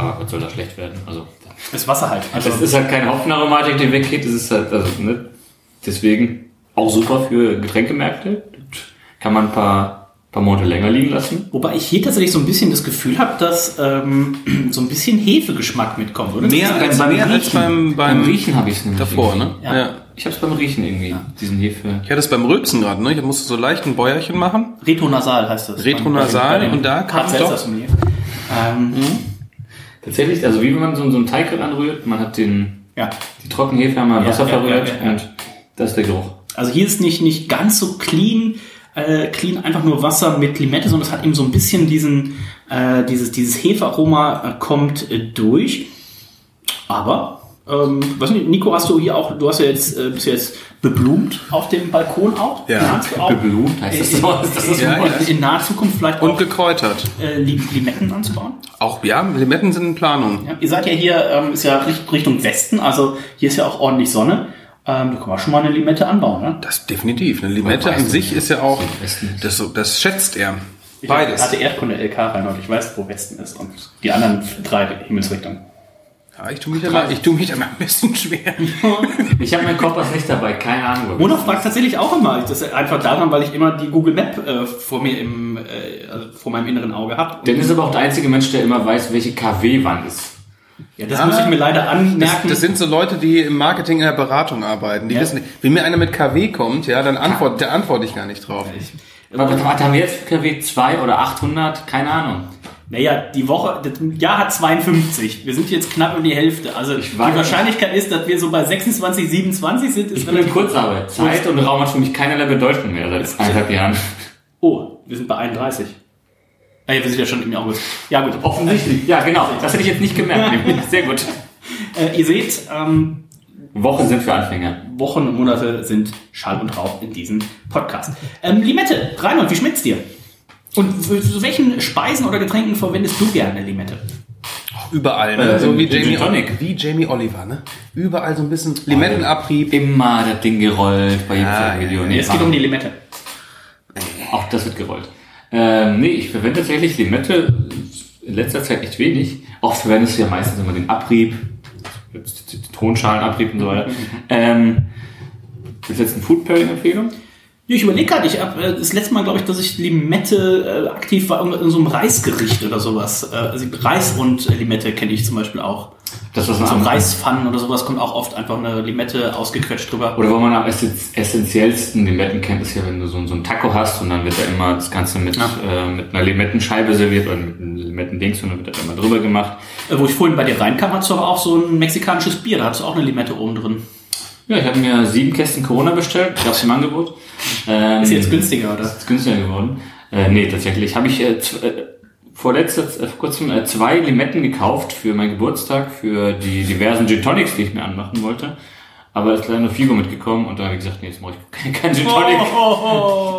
aber was soll da schlecht werden? Also Das Wasser halt. Also, das ist halt keine Hopfenaromatik, die weggeht. Das ist halt, also, ne? Deswegen auch super für Getränkemärkte. Kann man ein paar, paar Monate länger liegen lassen. wobei ich hier tatsächlich so ein bisschen das Gefühl habe, dass ähm, so ein bisschen Hefegeschmack mitkommt, oder? Mehr als, mehr als beim, Beim beim Riechen habe ich es nämlich. davor, ne? irgendwie. Ja. Ich habe es beim Riechen irgendwie, diesen Hefe. Ich hatte es beim Rülpsen gerade, ne? Ich musste so leicht ein Bäuerchen machen. Retronasal heißt das. Retronasal, und da kam doch-. Ähm, Tatsächlich, also wie wenn man so, so einen Teig anrührt, man hat den, ja. die Trockenhefe einmal Ja, Wasser ja, verrührt ja, und das ist der Geruch. Also hier ist nicht, nicht ganz so clean, äh, clean einfach nur Wasser mit Limette, sondern es hat eben so ein bisschen diesen, äh, dieses, dieses Hefearoma äh, kommt äh, durch. Aber, ähm, weiß nicht, Nico, hast du hier auch, du hast ja jetzt, äh, bist jetzt beblumt auf dem Balkon auch. Ja. Auch Beblumt heißt das so? Ist das das Ja, ja. in naher Zukunft vielleicht Und auch gekräutert. äh, Lim- Limetten anzubauen? Auch, ja, Limetten sind in Planung. Ja, ihr seid ja hier, ähm, ist ja Richt- Richtung Westen, also hier ist ja auch ordentlich Sonne. Ähm, da kann man schon mal eine Limette anbauen, ne? Das definitiv. Eine Limette an sich ist ja auch, das, das schätzt er. Ich Beides. hatte Erdkunde LK rein und ich weiß, wo Westen ist und die anderen drei Himmelsrichtungen. Ja, ich tue mich, immer, ich tue mich immer ein bisschen schwer. Ich habe meinen Kompass nicht dabei, keine Ahnung. wir fragt tatsächlich auch immer. Das ist einfach daran, weil ich immer die Google Map äh, vor mir im, äh, also vor meinem inneren Auge habe. Dennis ist aber auch der einzige Mensch, der immer weiß, welche KW wann ist. Ja, das muss ich mir leider Das, anmerken. das sind so Leute, die im Marketing in der Beratung arbeiten. Die Ja. wissen, wenn mir einer mit KW kommt, ja, dann antwortet, der antworte ich gar nicht drauf. Warte, haben wir jetzt KW 2 oder 800? Keine Ahnung. Naja, die Woche, das Jahr hat 52. Wir sind jetzt knapp um die Hälfte. Also die. Wahrscheinlichkeit ist, dass wir so bei 26, 27 sind, ist Ich bin in Kurzarbeit. Zeit und Raum hat für mich keinerlei Bedeutung mehr seit eineinhalb Jahren. Oh, wir sind bei 31. Ah, ja, wir sind ja schon im August. Ja gut. Offensichtlich. Ja, genau. Das hätte ich jetzt nicht gemerkt. Sehr gut. Äh, ihr seht, ähm, Wochen sind für Anfänger. Wochen und Monate sind Schall und Rauch in diesem Podcast. Ähm, Limette, Reinhold, wie schmeckt's dir? Und zu welchen Speisen oder Getränken verwendest du gerne Limette? Überall, ne? Äh, so wie Jamie, Tonic. wie Jamie Oliver, ne? Überall so ein bisschen Limettenabrieb. Immer das Ding gerollt bei jedem Ja, Video. Nee, es geht um die Limette. Auch das wird gerollt. Ähm, nee, ich verwende tatsächlich Limette in letzter Zeit echt wenig. Oft verwendest du ja meistens immer den Abrieb, Tonschalenabrieb und so weiter. Ähm, das ist jetzt eine Food Pairing Empfehlung. Ich überlege gerade, ich hab, äh, das letzte Mal, glaube ich, dass ich Limette äh, aktiv war in so einem Reisgericht oder sowas. Äh, also Reis und Limette kenne ich zum Beispiel auch. Das was So ein am Reispfannen oder sowas kommt auch oft einfach eine Limette ausgequetscht drüber. Oder wo man am essen- essentiellsten Limetten kennt, ist ja, wenn du so, so einen Taco hast und dann wird da immer das Ganze mit, Ja. äh, mit einer Limettenscheibe serviert oder mit einem Limettendings und dann wird da immer drüber gemacht. Äh, wo ich vorhin bei dir reinkam, hast du aber auch so ein mexikanisches Bier, da hast du auch eine Limette oben drin. Ja, ich habe mir sieben Kästen Corona bestellt, gab's im Angebot. Ähm, Ist jetzt günstiger, oder? Ist günstiger geworden. Äh, nee, tatsächlich habe ich äh, äh, vor, letzter, äh, vor kurzem äh, zwei Limetten gekauft für meinen Geburtstag, für die diversen Gin Tonics, die ich mir anmachen wollte. Aber es ist leider nur Figo mitgekommen und da habe ich gesagt, nee, jetzt mache ich kein, kein Gin Tonic.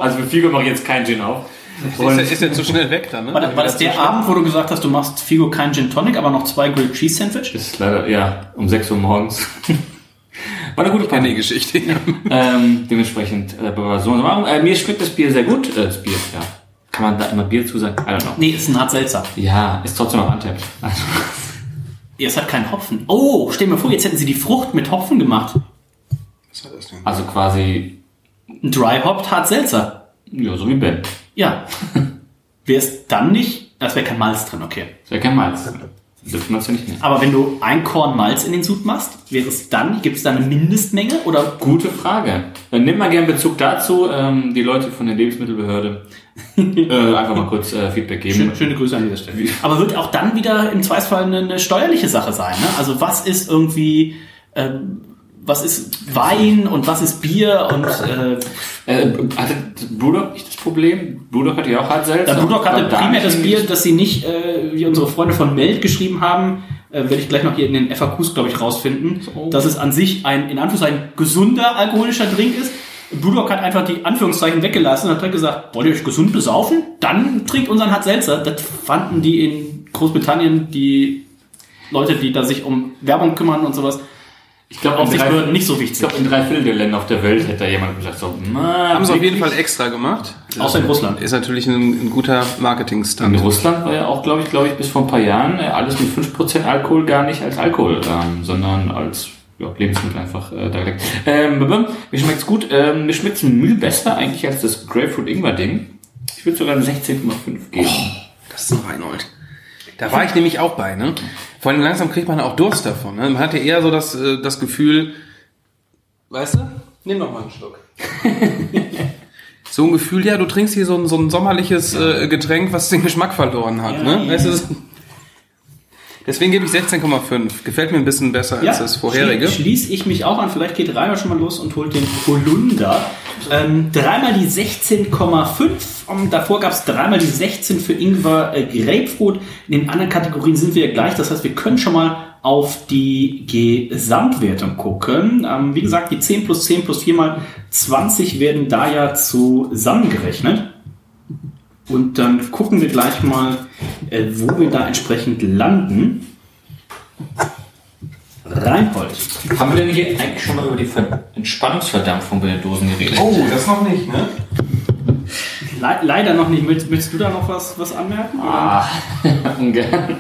Also für Figo mache ich jetzt keinen Gin auf. Ist, Und ja- ist ja zu schnell weg dann, ne? War, das- war das der Abend, wo du gesagt hast, du machst Figo kein Gin Tonic, aber noch zwei Grilled Cheese Sandwich? ist leider, ja, um 6 Uhr morgens. War eine gute Party. Geschichte. Ähm, dementsprechend, äh, so, so machen. Äh, mir schmeckt das Bier sehr gut. Äh, das Bier, ja. Kann man da immer Bier zu sagen? I don't know. Nee, ist ein hart seltsam. Ja, ist trotzdem noch untapped. Also, Ja, es hat keinen Hopfen. Oh, stell dir mal vor, jetzt hätten sie die Frucht mit Hopfen gemacht. also quasi, Ein Dry Hopped hart seltzer. ja, so wie Ben. Ja. Wäre es dann nicht Das wäre kein Malz drin, okay. Das wäre kein Malz. Dürfen wir es ja nicht nehmen. Aber wenn du ein Korn Malz in den Sud machst, wäre es dann, gibt es da eine Mindestmenge oder Gute Frage. Dann nimm mal gerne Bezug dazu. Ähm, die Leute von der Lebensmittelbehörde äh, einfach mal kurz äh, Feedback geben. Schöne, schöne Grüße an dieser Stelle. Aber wird auch dann wieder im Zweifelsfall eine, eine steuerliche Sache sein. Ne? Also was ist irgendwie, ähm, was ist Wein und was ist Bier und äh, Äh, hatte Brewdog nicht das Problem? Brewdog hatte ja auch halt Salz. der Brewdog hatte War da primär das Bier, dass sie nicht, äh, wie unsere Freunde von Meld geschrieben haben, äh, werde ich gleich noch hier in den FAQs, glaube ich, rausfinden, dass es an sich ein, in Anführungszeichen, gesunder alkoholischer Drink ist. Brewdog hat einfach die Anführungszeichen weggelassen und hat direkt gesagt, wollt ihr euch gesund besaufen? Dann trinkt unseren Hart Seltzer. Das fanden die in Großbritannien, die Leute, die da sich um Werbung kümmern und sowas, Ich glaube, in, drei- Aufsichtsbehörden nicht so ich wichtig. glaub, in drei Viertel der Länder auf der Welt hätte da jemand gesagt, so, na, Haben sie auf jeden? Fall extra gemacht. Außer in Russland. Ist natürlich ein, ein guter In Marketing-Stunt. Russland war ja auch, glaube ich, glaube ich, bis vor ein paar Jahren äh, alles mit 5% Alkohol gar nicht als Alkohol, ähm, sondern als ja, Lebensmittel einfach äh, direkt. Ähm, mir schmeckt's gut. Ähm, mir schmeckt's Mühl besser eigentlich als das Grapefruit-Ingwer-Ding. Ich würde sogar eine 16,5 geben. Das ist ein Reinhold. Da war ich nämlich auch bei, ne? Vor allem langsam kriegt man auch Durst davon. Ne? Man hatte eher so das, äh, das Gefühl, weißt du? Nimm noch mal einen Schluck. so ein Gefühl, ja, du trinkst hier so ein, so ein sommerliches äh, Getränk, was den Geschmack verloren hat. ne? Weißt du, Deswegen gebe ich 16,5. Gefällt mir ein bisschen besser als das vorherige. schlie- Schließe ich mich auch an. Vielleicht geht Rainer schon mal los und holt den Holunder. Ähm, dreimal die 16,5. Um, davor gab es dreimal die 16 für Ingwer äh, Grapefruit. In den anderen Kategorien sind wir ja gleich. Das heißt, wir können schon mal auf die Gesamtwertung gucken. Ähm, wie gesagt, die 10 plus 10 plus 4 mal 20 werden da ja zusammengerechnet. Und dann gucken wir gleich mal, äh, wo wir da entsprechend landen. Reinhold. Haben wir denn hier eigentlich schon mal über die Ver Entspannungsverdampfung bei den Dosen geredet? Oh, das noch nicht, ne? Le leider noch nicht. Möchtest, möchtest du da noch was, was anmerken? Ah, ungern.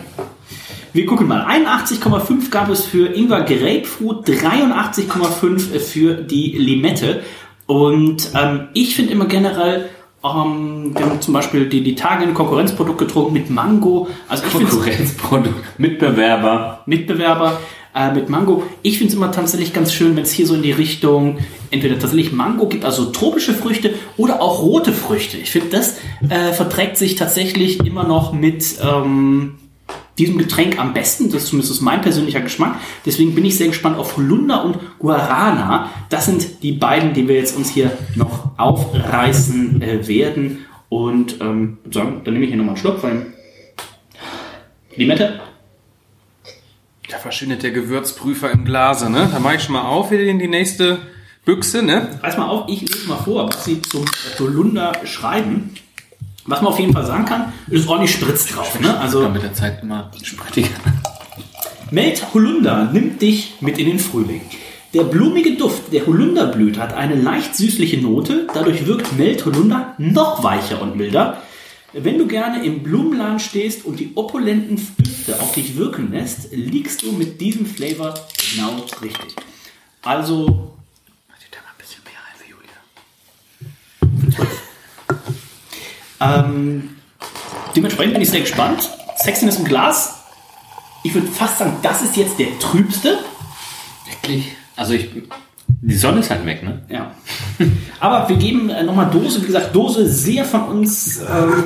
Wir gucken mal. 81,5 gab es für Ingwer Grapefruit, 83,5 für die Limette. Und ähm, ich finde immer generell, ähm, wir haben zum Beispiel die, die Tage ein Konkurrenzprodukt getrunken mit Mango. Also ich Konkurrenzprodukt, Mitbewerber. Mitbewerber äh, mit Mango. Ich finde es immer tatsächlich ganz schön, wenn es hier so in die Richtung entweder tatsächlich Mango gibt, also tropische Früchte oder auch rote Früchte. Ich finde, das äh, verträgt sich tatsächlich immer noch mit ähm, diesem Getränk am besten. Das ist zumindest mein persönlicher Geschmack. Deswegen bin ich sehr gespannt auf Holunder und Guarana. Das sind die beiden, die wir jetzt uns hier noch aufreißen äh, werden. Und ähm, sagen, dann nehme ich hier nochmal einen Schluck von Limette. Da verschwindet der Gewürzprüfer im Glase, ne? Da mache ich schon mal auf wieder in die nächste Büchse, ne? Reiß mal auf, ich lese mal vor, was sie zum Holunder schreiben. Was man auf jeden Fall sagen kann, ist ordentlich Spritz drauf. Ne? Also mit der Zeit immer sprittiger. Melt Holunder nimmt dich mit in den Frühling. Der blumige Duft der Holunderblüte hat eine leicht süßliche Note, dadurch wirkt Melt Holunder noch weicher und milder. Wenn du gerne im Blumenladen stehst und die opulenten Düfte auf dich wirken lässt, liegst du mit diesem Flavor genau richtig. Also Ähm, dementsprechend bin ich sehr gespannt. Sexiness im Glas. Ich würde fast sagen, das ist jetzt der trübste. Wirklich? Also ich. Die Sonne ist halt weg, ne? Ja. Aber wir geben äh, nochmal Dose. Wie gesagt, Dose sehr von uns. Ähm,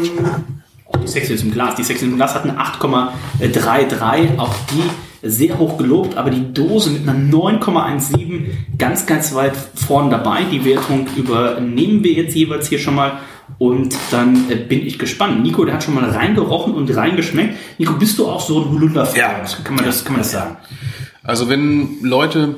die Sexiness im Glas. Die Sexiness im Glas hat eine 8,33. Auch die sehr hoch gelobt. Aber die Dose mit einer 9,17 ganz, ganz weit vorn dabei. Die Wertung übernehmen wir jetzt jeweils hier schon mal. Und dann äh, bin ich gespannt. Nico, der hat schon mal reingerochen und reingeschmeckt. Nico, bist du auch so ein Holunder-Fan? Ja. Kann man das, kann man das sagen? Also wenn Leute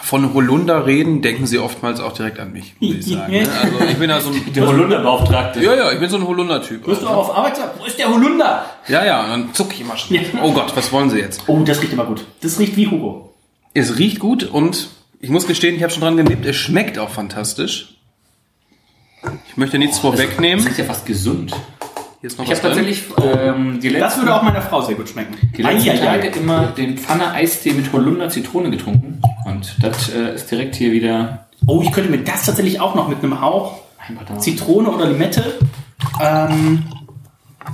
von Holunder reden, denken sie oftmals auch direkt an mich, muss ich sagen. ne? Also ich bin da so ein... Der Holunderbeauftragte. Ja, ja, ich bin so ein Holunder-Typ. Wirst du auch auf Arbeit sagen, wo ist der Holunder? Ja, ja, und dann zuck ich immer schon. Ja. Oh Gott, was wollen sie jetzt? Oh, das riecht immer gut. Das riecht wie Hugo. Es riecht gut und ich muss gestehen, ich habe schon dran gelebt, es schmeckt auch fantastisch. Ich möchte nichts vorwegnehmen. Das ist ja fast gesund. Hier ist noch Ich habe tatsächlich ähm, die letzten, Das würde auch meiner Frau sehr gut schmecken. die letzten Eieiei. Tage immer den Pfanne Eistee mit Holunder Zitrone getrunken. Und das äh, ist direkt hier wieder. Oh, ich könnte mir das tatsächlich auch noch mit einem Hauch Zitrone oder Limette. Ähm,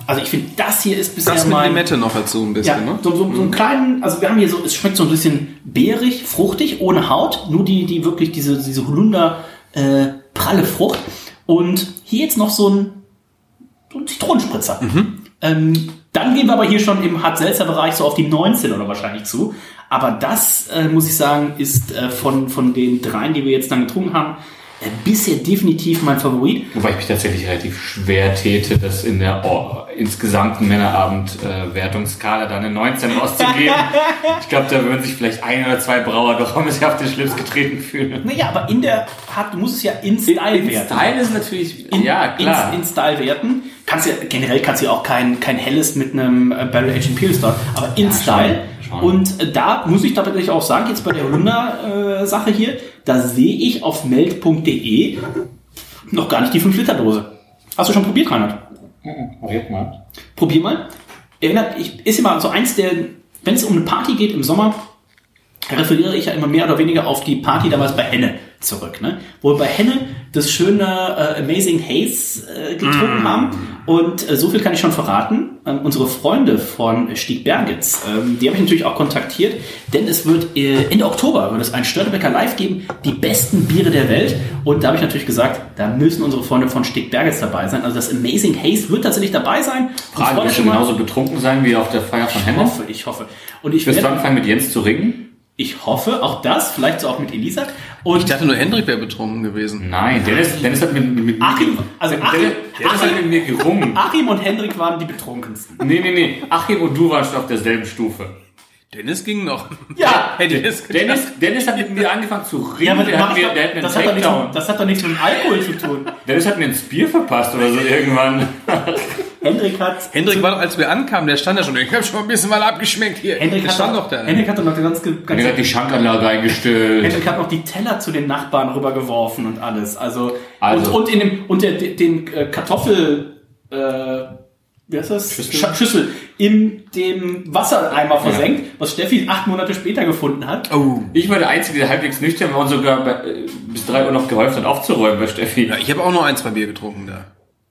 Also ich finde, das hier ist bisher Das mit mein... Limette noch dazu ein Ja, bisschen, ne? so, so, so einen kleinen, also wir haben hier so, es schmeckt so ein bisschen beerig, fruchtig, ohne Haut, nur die, die wirklich diese, diese Holunder äh, pralle Frucht. Und hier jetzt noch so ein, so ein Zitronenspritzer. Ähm, dann gehen wir aber hier schon im Hart-Seltzer-Bereich so auf die 19 oder wahrscheinlich zu. Aber das, äh, muss ich sagen, ist äh, von, von den dreien, die wir jetzt dann getrunken haben, bisher definitiv mein Favorit. Wobei ich mich tatsächlich relativ schwer täte, das in der oh, insgesamten Männerabend-Wertungsskala dann eine 19 rauszugeben. ich glaube, da würden sich vielleicht ein oder zwei Brauer doch ein bisschen auf den Schlips getreten fühlen. Naja, aber in der Hart, du musst es ja in Style werten. Style ist natürlich, in, ja klar. In, in Style werten. Kannst ja, generell kannst du ja auch kein, kein helles mit einem äh, Barrel Aged Imperial Stout, aber in Style. schon. Und äh, da muss ich tatsächlich auch sagen, jetzt bei der Holunder-Sache hier, da sehe ich auf meld.de noch gar nicht die 5-Liter-Dose. Hast du schon probiert, Reinhard? Probiert mal. Probier mal. Erinnert, ich, ist immer so eins der, wenn es um eine Party geht im Sommer, referiere ich ja immer mehr oder weniger auf die Party damals bei Henne zurück. Ne? Wo wir bei Henne das schöne äh, Amazing Haze äh, getrunken haben. Und äh, so viel kann ich schon verraten. Ähm, unsere Freunde von Stieg Bergitz, ähm, die habe ich natürlich auch kontaktiert, denn es wird äh, Ende Oktober wird es ein Störtebecker Live geben, die besten Biere der Welt. Und da habe ich natürlich gesagt, da müssen unsere Freunde von Stieg Bergitz dabei sein. Also das Amazing Haze wird tatsächlich dabei sein. Frage, wirst du genauso betrunken sein wie auf der Feier von ich Henne? hoffe, ich hoffe. Und ich Wirst du anfangen mit Jens zu ringen? Ich hoffe, auch das, vielleicht so auch mit Elisa. Und Ich dachte nur, Hendrik wäre betrunken gewesen. Nein, Dennis, Dennis hat mit, mit, mit Achim, also Dennis, Achim, Dennis hat Achim, mit mir gerungen. Achim und Hendrik waren die betrunkensten. Nee, nee, nee. Achim und du warst auf derselben Stufe. Dennis ging noch. Ja, das gedacht. Dennis, Dennis hat mit mir angefangen zu ringen. ja aber der, hat mir, doch- der hat mir das, hat doch nichts, das hat doch nichts mit dem Alkohol zu tun. Dennis hat mir ins Bier verpasst oder so irgendwann. Hendrik hat. Hendrik war doch, als wir ankamen, der stand da schon. Ich habe schon ein bisschen mal abgeschmeckt hier. Hendrik hat, stand doch, doch da. Hendrik hat doch noch ganz, ganz hat die Schankanlage eingestellt. Hendrik hat noch die Teller zu den Nachbarn rübergeworfen und alles. Also, Also. und, und in dem und der, den äh, Kartoffel äh, wie heißt das? Schüssel. Schüssel. In dem Wassereimer versenkt, was Steffi acht Monate später gefunden hat. Oh. Ich war der Einzige, der halbwegs nüchtern war und sogar bei, äh, bis drei Uhr noch geholfen hat, aufzuräumen bei Steffi. Ja, ich habe auch nur ein, zwei Bier getrunken da.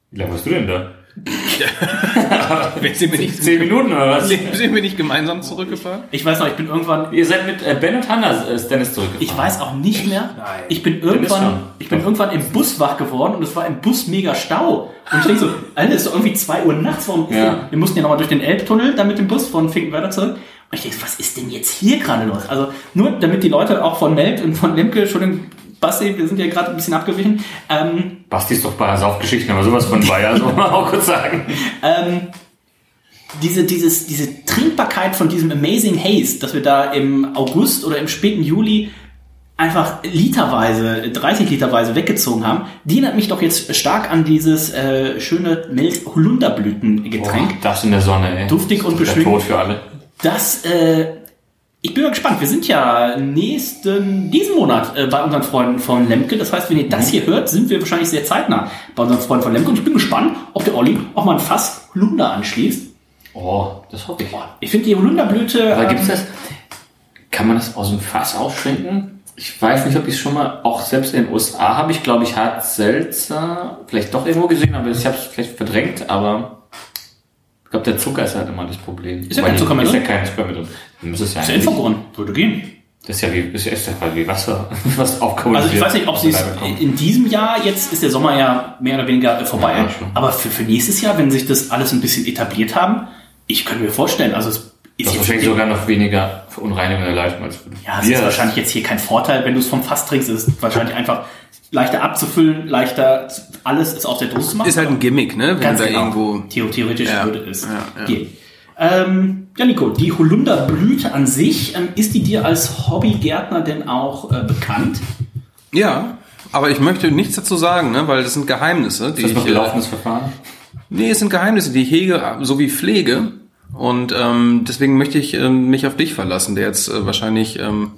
Wie lange warst du denn da? Sind wir nicht, Zehn Minuten oder was? sind wir nicht gemeinsam zurückgefahren? Ich weiß noch, ich bin irgendwann Ihr seid mit äh, Ben und Hannah äh, ist Dennis zurückgefahren. Ich weiß auch nicht mehr. Ich bin irgendwann, ich bin irgendwann im Bus wach geworden und es war im Bus mega Stau. Und ich denke so, Alter, ist doch irgendwie 2 Uhr nachts. Warum ist Ja. denn, wir mussten ja nochmal durch den Elbtunnel dann mit dem Bus von Finkenwerder zurück. Und ich denke, was ist denn jetzt hier gerade los? Also nur damit die Leute auch von Meld und von Lemke, Entschuldigung, Basti, wir sind ja gerade ein bisschen abgewichen. Ähm, Basti ist doch bei Saufgeschichten, aber sowas von also muss man auch kurz sagen. ähm, diese, dieses, diese Trinkbarkeit von diesem Amazing Haze, das wir da im August oder im späten Juli einfach literweise, 30 literweise weggezogen haben, die erinnert mich doch jetzt stark an dieses äh, schöne Milch-Holunderblütengetränk. Boah, das in der Sonne, ey. Duftig und beschwingt. Tod für alle. Das, äh, ich bin mal gespannt. Wir sind ja nächsten, diesen Monat äh, bei unseren Freunden von Lemke. Das heißt, wenn ihr das hier hört, sind wir wahrscheinlich sehr zeitnah bei unseren Freunden von Lemke. Und ich bin gespannt, ob der Olli auch mal ein Fass Holunder anschließt. Oh, das hoffe ich. Ich finde die Holunderblüte. Aber ähm, gibt's das? Kann man das aus dem Fass ausschwenken? Ich weiß nicht, ob ich es schon mal, auch selbst in den USA habe ich, glaube ich, hart Seltzer vielleicht doch irgendwo gesehen, aber ich habe es vielleicht verdrängt, aber glaube, der Zucker ist halt immer das Problem. Ist ja kein Zucker mehr Ist ja drin? kein Zucker mehr drin. Dann müsste es ja Ist ja Infokorn. Würde gehen. das ist ja wie, ist ja, ist ja wie Wasser, was aufkommt. Also ich weiß nicht, ob sie es in diesem Jahr, jetzt ist der Sommer ja mehr oder weniger äh, vorbei, Ja, aber für, für nächstes Jahr, wenn sich das alles ein bisschen etabliert haben, ich könnte mir vorstellen, also es ist Das wahrscheinlich sogar noch weniger Leistung als ja, es ist wahrscheinlich jetzt hier kein Vorteil, wenn du es vom Fass trinkst, es ist wahrscheinlich einfach leichter abzufüllen, leichter, alles ist auf der Dose zu machen. Ist halt ein Gimmick, ne? Wenn Ganz da genau. irgendwo. Theo- Theoretisch Ja, würde es ja, ja. gehen. Ähm, ja, Nico, die Holunderblüte an sich, ähm, ist die dir als Hobbygärtner denn auch äh, bekannt? Ja, aber ich möchte nichts dazu sagen, ne? Weil das sind Geheimnisse, die Ist das noch ich. äh, gelaufenes Verfahren? Nee, es sind Geheimnisse, die ich hege sowie pflege. Und ähm, deswegen möchte ich ähm, mich auf dich verlassen, der jetzt äh, wahrscheinlich ähm,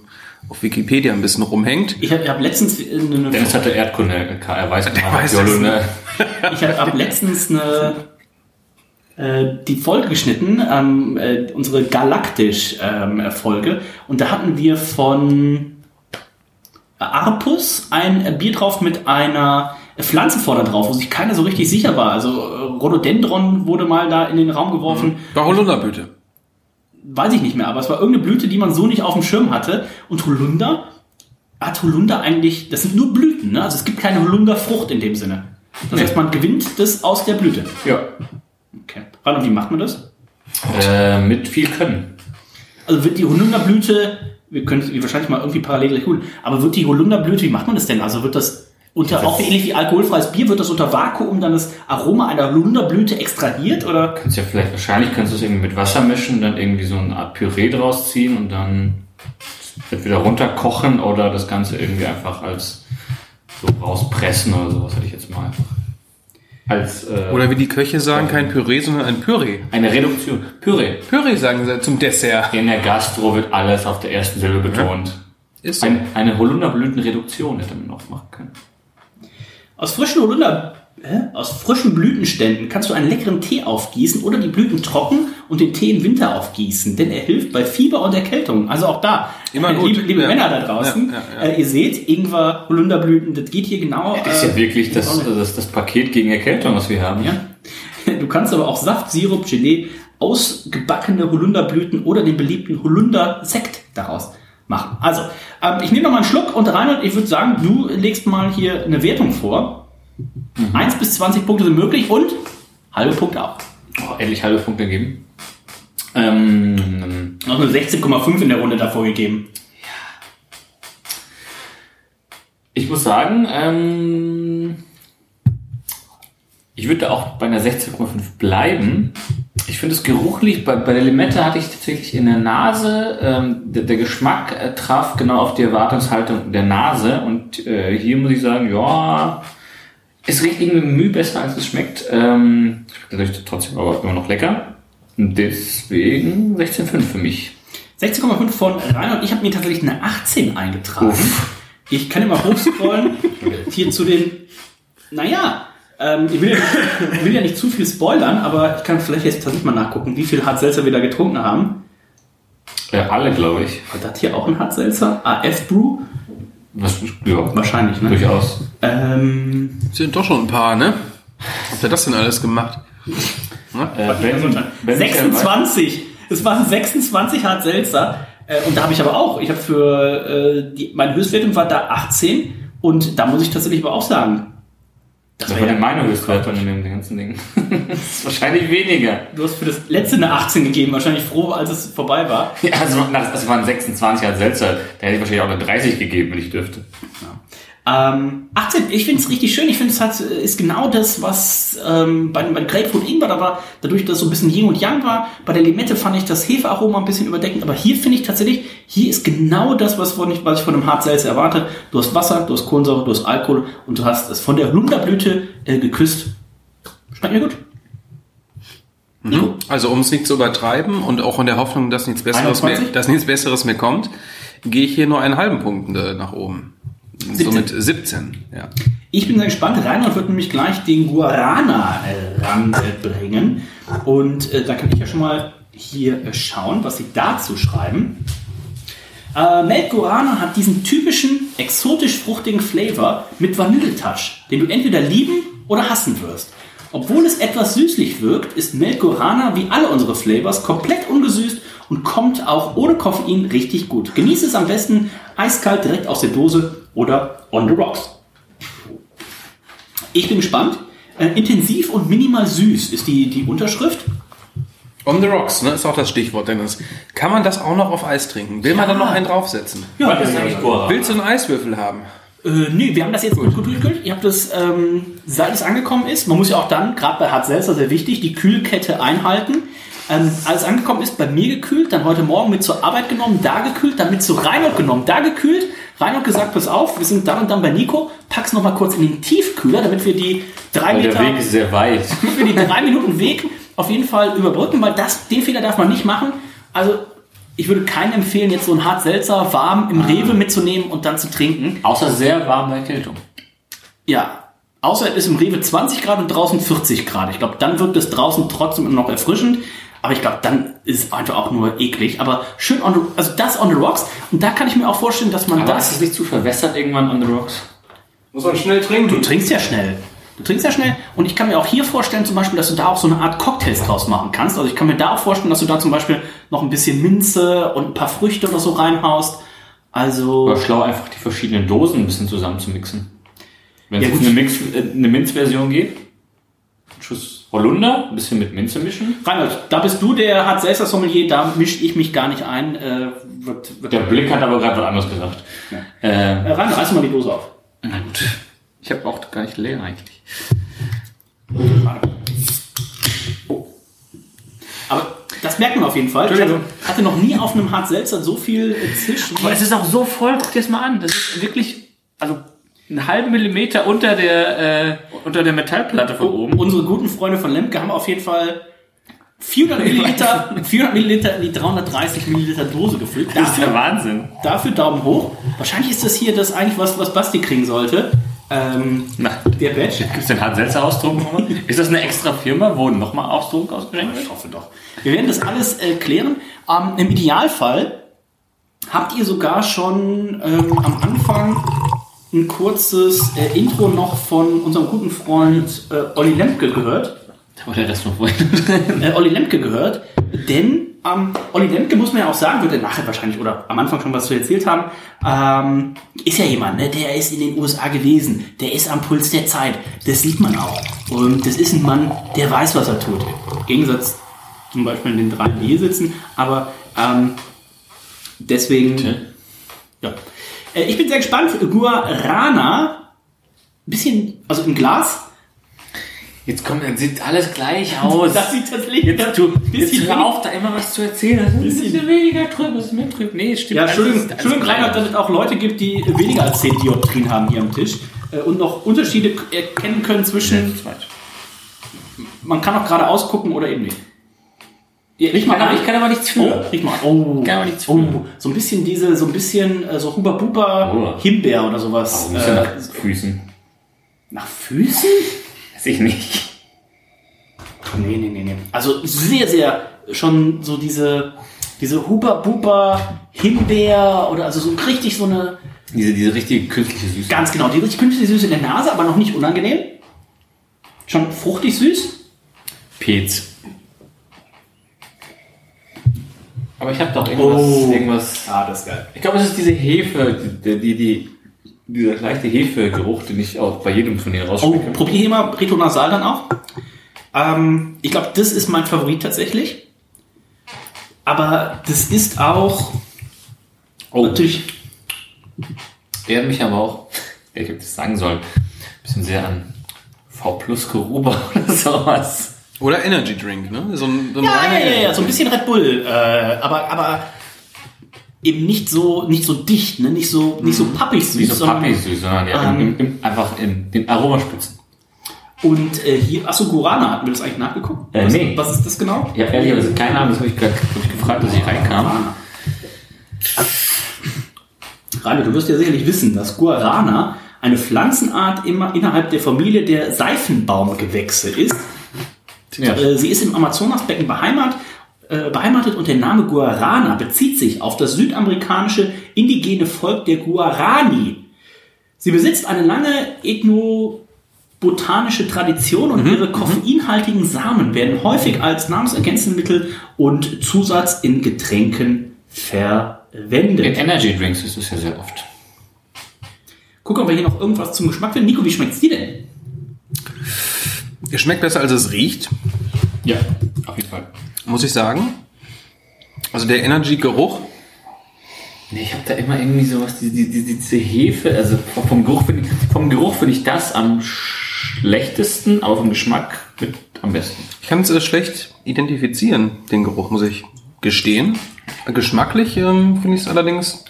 auf Wikipedia ein bisschen rumhängt. Ich habe hab letztens äh, eine, Dennis hatte Erdkunde, er weiß, Der weiß das Jolune. ich habe hab letztens eine äh, die Folge geschnitten, ähm, äh, unsere Galaktisch-Folge. und da hatten wir von Arpus ein äh, Bier drauf mit einer Pflanzen vorne drauf, wo sich keiner so richtig sicher war. Also äh, Rhododendron wurde mal da in den Raum geworfen. War Holunderblüte. Weiß ich nicht mehr, aber es war irgendeine Blüte, die man so nicht auf dem Schirm hatte. Und Holunder hat Holunder eigentlich, das sind nur Blüten, ne? Also es gibt keine Holunderfrucht in dem Sinne. Das heißt, man gewinnt das aus der Blüte. Ja. Okay. Warte, und wie macht man das? Äh, mit viel Können. Also wird die Holunderblüte, wir können es wahrscheinlich mal irgendwie parallel gleich holen, aber wird die Holunderblüte, wie macht man das denn? Also wird das unter, auch ähnlich wie alkoholfreies Bier, wird das unter Vakuum dann das Aroma einer Holunderblüte extrahiert oder? Kannst ja vielleicht, wahrscheinlich kannst du es irgendwie mit Wasser mischen, dann irgendwie so eine Art Püree draus ziehen und dann entweder runterkochen oder das Ganze irgendwie einfach als so rauspressen oder sowas hätte ich jetzt mal. Als äh, Oder wie die Köche sagen, kein Püree, sondern ein Püree. eine Reduktion. Püree. Püree sagen sie zum Dessert. In der Gastro wird alles auf der ersten Silbe betont. Ist so. Ein, eine Holunderblütenreduktion hätte man noch machen können. Aus frischen Holunder, hä? aus frischen Blütenständen kannst du einen leckeren Tee aufgießen oder die Blüten trocken und den Tee im Winter aufgießen, denn er hilft bei Fieber und Erkältung. Also auch da, Immer äh, gut. liebe, liebe Ja. Männer da draußen, Ja, ja, ja. Äh, ihr seht, Ingwer, Holunderblüten, das geht hier genau. Das ist ja äh, wirklich das, das, das Paket gegen Erkältung, was wir haben. Ja. Du kannst aber auch Saft, Sirup, Gelee, ausgebackene Holunderblüten oder den beliebten Holunder-Sekt daraus machen. Also, ähm, ich nehme noch mal einen Schluck und Reinhard, ich würde sagen, du legst mal hier eine Wertung vor. 1 bis 20 Punkte sind möglich und halbe Punkte auch. Oh, endlich halbe Punkte geben. Ähm, Noch eine 16,5 in der Runde davor gegeben. ich muss sagen, ähm, ich würde auch bei einer 16,5 bleiben. Ich finde es geruchlich, bei, bei der Limette hatte ich tatsächlich in der Nase, ähm, der, der Geschmack äh, traf genau auf die Erwartungshaltung der Nase und äh, hier muss ich sagen, ja, es riecht irgendwie Mühe besser als es schmeckt. Ähm, schmeckt natürlich trotzdem aber immer noch lecker. Und deswegen 16,5 für mich. 16,5 von Reinhard. Ich habe mir tatsächlich eine 18 eingetragen. Uff. Ich kann mal hochscrollen. hier zu den, naja, ähm, ich will ja, ich will ja nicht zu viel spoilern, aber ich kann vielleicht jetzt tatsächlich mal nachgucken, wie viel Hartselzer wir da getrunken haben. Äh, alle, glaube ich. Hat das hier auch ein Hartselzer? AF Brew? Was, ja, Wahrscheinlich, ne? durchaus. Ähm, Sind doch schon ein paar, ne? Was hat das denn alles gemacht? Äh, Ben- Ben- 26! Es waren 26 Hartselzer. Äh, und da habe ich aber auch, ich habe für, äh, die, meine Höchstwertung war da 18 und da muss ich tatsächlich aber auch sagen, Das war ja meine Höchstwertung in dem ganzen Ding. das ist wahrscheinlich weniger. du hast für das letzte eine 18 gegeben, wahrscheinlich froh, als es vorbei war. Ja, also das, das waren 26 als Seltzer. Da hätte ich wahrscheinlich auch eine 30 gegeben, wenn ich dürfte. Ähm, 18, ich finde es richtig schön. Ich finde, es hat, ist genau das, was ähm, bei, bei Grapefruit Ingwer da war, dadurch, dass es so ein bisschen Yin und Yang war. Bei der Limette fand ich das Hefearoma ein bisschen überdeckend, aber hier finde ich tatsächlich, hier ist genau das, was, von, was ich von einem Hartselzer erwarte. Du hast Wasser, du hast Kohlensäure, du hast Alkohol und du hast es von der Holunderblüte äh, geküsst. Schmeckt mir gut. Also um es nicht zu übertreiben und auch in der Hoffnung, dass nichts Besseres, mehr, 21? dass nichts Besseres mehr kommt, gehe ich hier nur einen halben Punkt äh, nach oben. 17. Somit 17. Ja. Ich bin sehr gespannt. Reinhold wird nämlich gleich den Guarana äh, ranbringen. Und äh, da kann ich ja schon mal hier äh, schauen, was sie dazu schreiben. Äh, Melt Guarana hat diesen typischen exotisch fruchtigen Flavor mit Vanilletouch, den du entweder lieben oder hassen wirst. Obwohl es etwas süßlich wirkt, ist Melt Guarana wie alle unsere Flavors komplett ungesüßt und kommt auch ohne Koffein richtig gut. Genieße es am besten eiskalt direkt aus der Dose oder on the rocks. Ich bin gespannt. Äh, intensiv und minimal süß ist die, die Unterschrift. On the rocks, ne, ist auch das Stichwort, Dennis. Kann man das auch noch auf Eis trinken? Will man da noch einen draufsetzen? Ja, das ist eigentlich Gora. Willst du einen Eiswürfel haben? Äh, nee, wir haben das jetzt gut, gut durchgekühlt. Ihr habt das, ähm, seit es angekommen ist, man muss ja auch dann, gerade bei Hart Seltzer sehr wichtig, die Kühlkette einhalten. Ähm, als es angekommen ist, bei mir gekühlt, dann heute Morgen mit zur Arbeit genommen, da gekühlt, dann mit zu Reinhold genommen, da gekühlt. Reinhold gesagt, pass auf, wir sind dann und dann bei Nico, pack's noch mal kurz in den Tiefkühler, damit wir die drei Weil der Meter... Weg ist sehr weit. für die drei Minuten Weg auf jeden Fall überbrücken, weil das, den Fehler darf man nicht machen. Also ich würde keinen empfehlen, jetzt so ein hart Seltzer warm im Rewe mitzunehmen und dann zu trinken. Außer sehr warme Erkältung. Ja, außer es ist im Rewe 20 Grad und draußen 40 Grad. Ich glaube, dann wirkt es draußen trotzdem immer noch erfrischend. Aber ich glaube, dann ist es einfach auch nur eklig. Aber schön on the, also das on the rocks. Und da kann ich mir auch vorstellen, dass man Aber das ist es nicht zu verwässert irgendwann on the rocks? Muss man schnell Du trinken. trinkst ja schnell. Du trinkst ja schnell. Und ich kann mir auch hier vorstellen, zum Beispiel, dass du da auch so eine Art Cocktails draus machen kannst. Also ich kann mir da auch vorstellen, dass du da zum Beispiel noch ein bisschen Minze und ein paar Früchte oder so reinhaust. Also. War schlau, einfach die verschiedenen Dosen ein bisschen zusammen zu mixen. Wenn Ja, es gut. eine, Mix, äh, eine Minzversion geht, Schuss Holunder, ein bisschen mit Minze mischen. Reinhold, da bist du der hat selbst das Sommelier, da mische ich mich gar nicht ein. Äh, wird, wird Der Blick hat aber gerade was anderes gesagt. Äh, äh, Reinhold, reiß mal die Dose auf. na gut. Ich habe auch gar nicht leer eigentlich. Aber das merkt man auf jeden Fall. Ich hatte, hatte noch nie auf einem Hart Seltzer so viel äh, Zisch. Aber es ist auch so voll, guck dir das mal an. Das ist wirklich, also einen halben Millimeter unter der, äh, unter der Metallplatte von oben. Unsere guten Freunde von Lemke haben auf jeden Fall 400 Milliliter, 400 Milliliter in die 330 Milliliter Dose gefüllt. Das ist der Wahnsinn. dafür Daumen hoch. Wahrscheinlich ist das hier das eigentlich was, was Basti kriegen sollte. Ähm, Na, der Badge. gibt es den Hart-Seltzer Ausdruck nochmal? Ist das eine extra Firma, wo nochmal Ausdruck ausgeschenkt Ich wird? hoffe doch. Wir werden das alles äh, klären. Ähm, Im Idealfall habt ihr sogar schon ähm, am Anfang ein kurzes äh, Intro noch von unserem guten Freund äh, Olli Lemke gehört. Da war der Rest noch vorhin. Äh, Olli Lemke gehört. Denn ähm, Olli Lemke, muss man ja auch sagen, wird er nachher wahrscheinlich oder am Anfang schon was zu erzählt haben, ähm, ist ja jemand, ne, der ist in den USA gewesen. Der ist am Puls der Zeit. Das sieht man auch. Und das ist ein Mann, der weiß, was er tut. Im Gegensatz zum Beispiel in den drei, die hier sitzen. Aber ähm, deswegen. Ja. Äh, ich bin sehr gespannt. Guarana. Bisschen, also im Glas. Jetzt kommt, dann sieht alles gleich aus. Das sieht tatsächlich Jetzt, du, jetzt bisschen hör auf, da immer was zu erzählen. Das ist ein bisschen weniger trüb, das ist mehr trüb. Nee, es stimmt. Ja, Entschuldigung gleich Reinhard, dass es auch Leute gibt, die weniger als 10 Dioptrien haben hier am Tisch äh, und noch Unterschiede erkennen können zwischen, man kann auch gerade ausgucken oder eben nicht. Ja, mal kann, ich kann aber nichts Oh, für. riech mal. Oh, Kann aber nichts oh, für. so ein bisschen diese, so ein bisschen äh, so Huba Buba Oh. Himbeer oder sowas. Er Äh, nach Füßen? nach Füßen? Weiß ich nicht. Nee, nee, nee, nee. Also sehr, sehr schon so diese, diese Huba Buba Himbeer oder also so richtig so eine, Diese, diese richtige künstliche Süße. Ganz genau, die richtig künstliche Süße in der Nase, aber noch nicht unangenehm. Schon fruchtig süß. Pez. Aber ich habe doch irgendwas, Oh. irgendwas. Ah, das ist geil. Ich glaube, es ist diese Hefe, die, die, die, dieser leichte Hefegeruch, den ich auch bei jedem von denen Oh, rausschmecke. probier hier mal Retonasal dann auch. Ähm, ich glaube, das ist mein Favorit tatsächlich. Aber das ist auch Oh, natürlich. erinnert mich aber auch, ich hätte das sagen sollen, ein bisschen sehr an V plus Geruba oder sowas. Oder Energy Drink, ne? So ein, so ein Ja, ja, ja, ja, so ein bisschen Red Bull. Äh, aber, aber eben nicht so, nicht so dicht, ne? nicht so, nicht so pappig süß. Nicht so sondern- pappig süß, sondern ja, im, im, im, einfach in den Aromaspitzen. Und äh, hier, achso, Guarana, hatten wir das eigentlich nachgeguckt? Äh, was, nee. was ist das genau? Ich habe ehrlicherweise keine Ahnung, das habe ich, hab ich gefragt, als ich reinkam. Rainer, du wirst ja sicherlich wissen, dass Guarana eine Pflanzenart immer innerhalb der Familie der Seifenbaumgewächse ist. Ja. Äh, Sie ist im Amazonasbecken beheimatet, äh, beheimatet und der Name Guarana bezieht sich auf das südamerikanische indigene Volk der Guarani. Sie besitzt eine lange ethnobotanische Tradition und ihre koffeinhaltigen Samen werden häufig als Nahrungsergänzungsmittel und Zusatz in Getränken verwendet. In Energy Drinks ist es ja sehr oft. Gucken, ob wir hier noch irgendwas zum Geschmack finden. Nico, wie schmeckt's dir denn? Es schmeckt besser, als es riecht, Ja, auf jeden Fall. muss ich sagen. Also der Energy-Geruch, Nee, ich habe da immer irgendwie sowas, diese, diese, diese Hefe, also vom Geruch finde ich, vom Geruch finde ich das am schlechtesten, aber vom Geschmack mit am besten. ich kann es äh, schlecht identifizieren, den Geruch, muss ich gestehen. Geschmacklich ähm, finde ich es allerdings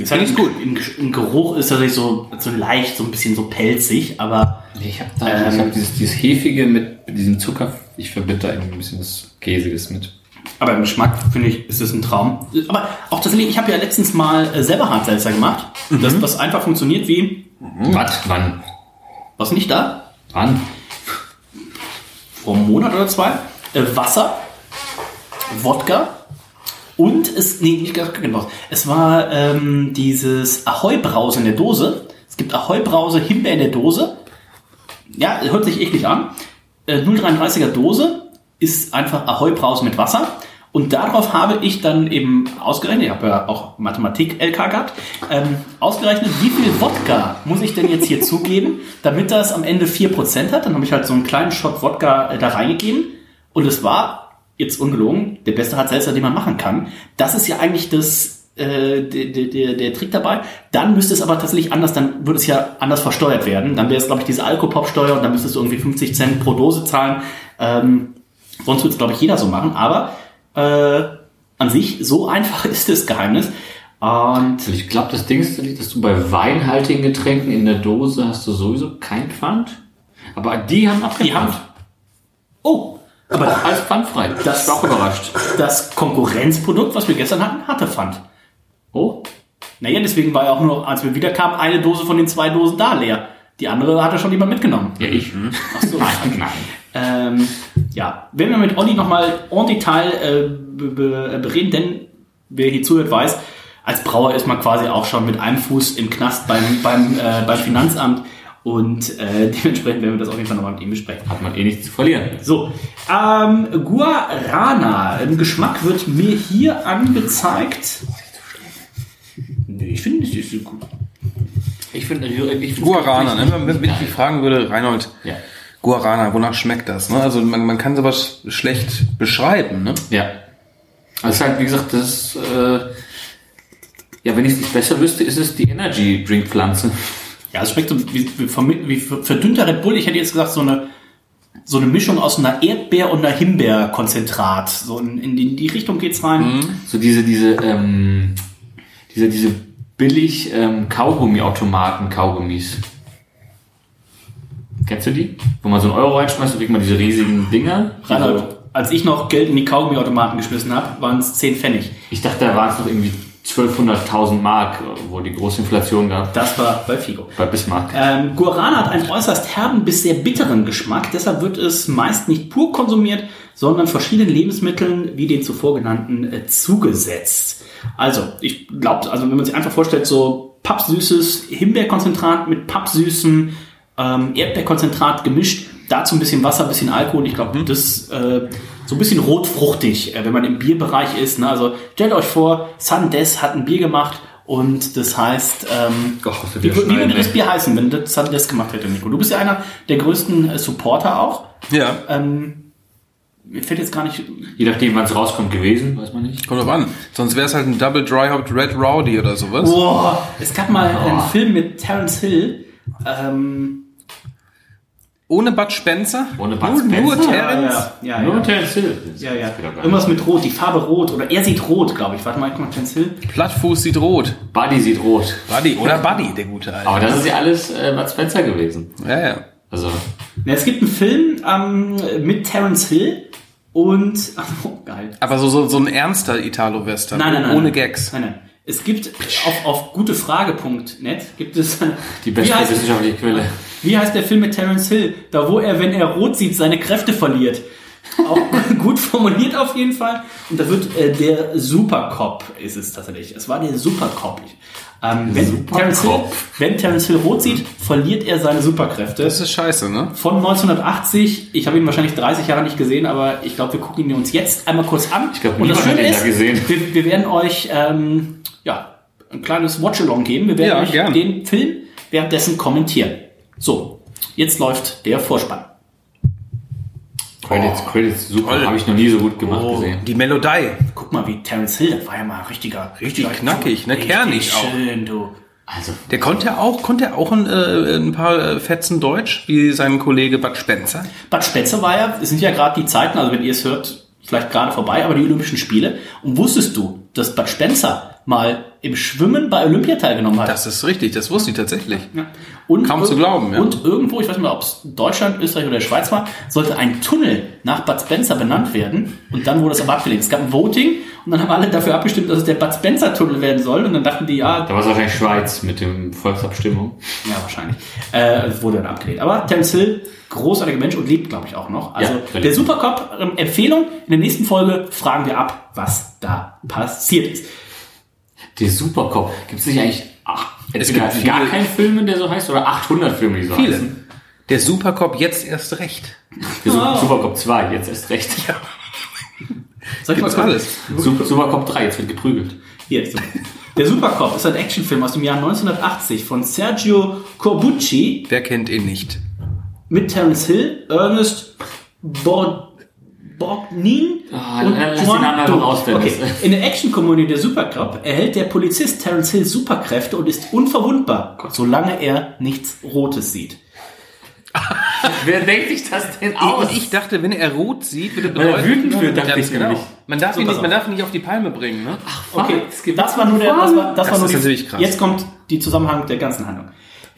Jetzt Finde ich gut. Im, Im Geruch ist tatsächlich so, so leicht, so ein bisschen so pelzig, aber ich habe da ich hab dieses, dieses Hefige mit, mit diesem Zucker, ich verbinde da irgendwie ein bisschen das Käsiges mit. Aber im Geschmack, finde ich, ist es ein Traum. Aber auch tatsächlich, ich habe ja letztens mal äh, selber Hartsalzer gemacht. Das, was einfach funktioniert wie, Was? Wann? was nicht da, Wann? vor einem Monat oder zwei, äh, Wasser, Wodka und es, nee, nicht ganz genau. Es war ähm, dieses Ahoi-Brause in der Dose. Es gibt Ahoi-Brause Himbeer in der Dose. Ja, hört sich eklig an. Äh, 0,33er Dose ist einfach Ahoi-Brause mit Wasser. Und darauf habe ich dann eben ausgerechnet, ich habe ja auch Mathematik-LK gehabt, ähm, ausgerechnet, wie viel Wodka muss ich denn jetzt hier zugeben, damit das am Ende 4% hat. Dann habe ich halt so einen kleinen Shot Wodka äh, da reingegeben. Und es war, jetzt ungelogen, der beste Hard-Seltzer, den man machen kann. Das ist ja eigentlich das, äh, der, der, der Trick dabei. Dann müsste es aber tatsächlich anders, dann würde es ja anders versteuert werden. Dann wäre es, glaube ich, diese Alkopop-Steuer und dann müsstest du irgendwie 50 Cent pro Dose zahlen. Ähm, sonst würde es, glaube ich, jeder so machen. Aber äh, an sich, so einfach ist das Geheimnis. Und Also ich glaube, das Ding ist, dass du bei weinhaltigen Getränken in der Dose hast du sowieso kein Pfand. Aber die haben abgepfand. Die haben- oh, aber Auch alles pfandfrei. Das- war auch überrascht. das Konkurrenzprodukt, was wir gestern hatten, hatte Pfand. Oh, Naja, deswegen war ja auch nur, als wir wiederkamen, eine Dose von den zwei Dosen da leer. Die andere hatte schon jemand mitgenommen. ja, ich. Ach so. Nein, nein. Ähm, ja, wenn wir mit Olli nochmal en Detail äh, be be bereden, denn wer hier zuhört, weiß, als Brauer ist man quasi auch schon mit einem Fuß im Knast beim, beim, äh, beim Finanzamt und äh, dementsprechend werden wir das auf jeden Fall nochmal mit ihm besprechen. Hat man eh nichts zu verlieren. So, ähm, Guarana. Im Geschmack wird mir hier angezeigt. Nee, ich finde es ist gut. Ich finde, ich finde Guarana, ne? wenn, wenn ich dich fragen würde, Reinhold, Ja. Guarana, wonach schmeckt das? Ne? Also man, man kann sowas schlecht beschreiben. Ne? Ja. Also halt, wie gesagt, das äh, ja, wenn ich es nicht besser wüsste, ist es die Energy Drink Pflanze. Ja, es schmeckt so wie, wie, wie verdünnter Red Bull. Ich hätte jetzt gesagt, so eine, so eine Mischung aus einer Erdbeer- und einer Himbeerkonzentrat. So in, in die, in die Richtung geht's rein. So diese, diese, ähm, diese, diese billig ähm, Kaugummi-Automaten, Kaugummis. Kennst du die? Wo man so einen Euro reinschmeißt, kriegt man diese riesigen Dinger. Reinhold, als ich noch Geld in die Kaugummiautomaten geschmissen habe, waren es 10 Pfennig. Ich dachte, da waren es noch irgendwie 1200.000 Mark, wo die große Inflation gab. Das war bei Figo. Bei Bismarck. Ähm, Guarana hat einen äußerst herben bis sehr bitteren Geschmack, deshalb wird es meist nicht pur konsumiert, sondern verschiedenen Lebensmitteln wie den zuvor genannten äh, zugesetzt. Also, ich glaube, also wenn man sich einfach vorstellt, so pappsüßes Himbeerkonzentrat mit pappsüßem ähm, Erdbeerkonzentrat gemischt, dazu ein bisschen Wasser, ein bisschen Alkohol. Ich glaube, das äh, so ein bisschen rotfruchtig, äh, wenn man im Bierbereich ist. Ne? Also stellt euch vor, Sandes hat ein Bier gemacht und das heißt, ähm, wir wie, wie würde das ey. Bier heißen, wenn das Sandes gemacht hätte, Nico? Du bist ja einer der größten äh, Supporter auch. Ja, Ähm, mir fällt jetzt gar nicht. Je nachdem, wann es rauskommt, gewesen, weiß man nicht. kommt drauf an. Sonst wäre es halt ein Double Dry Hopped Red Rowdy oder sowas. Boah, es gab mal einen Film mit Terence Hill. Ähm, Ohne Bud Spencer? Ohne Bud nur, Nur Spencer? Terence? ja, ja, Nur ja. Terence Hill. Ja, ja. Irgendwas mit Rot, die Farbe Rot. Oder er sieht rot, glaube ich. Warte mal, guck mal, Terence Hill. Plattfuß sieht rot. Buddy sieht rot. Buddy, oder Buddy, der gute Alte. Aber das ist ja alles äh, Bud Spencer gewesen. ja, ja. Also, Ja, es gibt einen Film ähm, mit Terence Hill und. Ach, oh, geil. Aber so, so, so ein ernster Italo-Western. Nein, nein, nein. Ohne nein. Gags. Nein, nein. Es gibt auf, auf gutefrage.net gibt es die beste wissenschaftliche Quelle. Wie heißt der Film mit Terence Hill? Da wo er, wenn er rot sieht, seine Kräfte verliert. Auch gut formuliert auf jeden Fall. Und da wird äh, der Supercop ist es tatsächlich. Es war der Supercop. Ähm, wenn, Supercop. Terence Hill, wenn Terence Hill rot sieht, verliert er seine Superkräfte. Das ist scheiße, ne? Von 1980. Ich habe ihn wahrscheinlich 30 Jahre nicht gesehen, aber ich glaube, wir gucken ihn uns jetzt einmal kurz an. Ich glaub, Und das Schöne ist, gesehen. Wir, wir werden euch ähm, ja, ein kleines Watch-Along geben. Wir werden Ja, euch gern. den Film währenddessen kommentieren. So, jetzt läuft der Vorspann. Credits, Credits, super. Habe ich noch nie so gut gemacht Oh. gesehen. Die Melodie. Guck mal, wie Terence Hill, das war ja mal ein richtiger, Richtig knackig, ne? Kernig auch. schön, du. Also, Der konnte auch, konnte er auch ein, äh, ein paar äh, Fetzen Deutsch, wie sein Kollege Bud Spencer. Bad Spencer war ja, es sind ja gerade die Zeiten, also wenn ihr es hört, vielleicht gerade vorbei, aber die Olympischen Spiele. Und wusstest du, dass Bad Spencer mal im Schwimmen bei Olympia teilgenommen hat? Das ist richtig, das wusste ich tatsächlich. Ja. Und Kaum zu glauben, ja. Und irgendwo, ich weiß nicht mehr, ob es Deutschland, Österreich oder Schweiz war, sollte ein Tunnel nach Bud Spencer benannt werden. Und dann wurde es aber abgelehnt. Es gab ein Voting und dann haben alle dafür abgestimmt, dass es der Bud Spencer Tunnel werden soll. Und dann dachten die, ja, da war es wahrscheinlich Schweiz mit dem Volksabstimmung. ja wahrscheinlich. Äh, wurde dann abgelehnt. Aber Terence Hill, großartiger Mensch und lebt, glaube ich, auch noch. Also Ja, der völlig. Supercop, ähm, Empfehlung. In der nächsten Folge fragen wir ab, was da passiert ist. Der Supercop. Gibt es nicht eigentlich, ach, Entweder gibt gar viele- keinen Film, der so heißt, oder 800 Filme, die so Viele. heißen. Der Supercop jetzt erst recht. Der Super- Supercop 2, jetzt erst recht. Soll ich mal alles. Super, Supercop 3, jetzt wird geprügelt. Hier ist er. Der Supercop ist ein Actionfilm aus dem Jahr 1980 von Sergio Corbucci Wer kennt ihn nicht? mit Terence Hill, Ernest Bor Borgnine Ah, und lass den Namen. Okay. In der Actionkomödie der Supercop erhält der Polizist Terence Hill Superkräfte und ist unverwundbar, solange er nichts Rotes sieht. Wer denkt sich das denn aus? Und ich dachte, wenn er rot sieht, würde Weil er bedeuten... wütend wird, dachte ich genau. Man darf, So, ihn nicht, man auf. darf ihn nicht auf die Palme bringen, ne? Okay, es gibt das war nur der, das war, das Das war nur ist die, natürlich krass. Jetzt kommt die Zusammenhang der ganzen Handlung.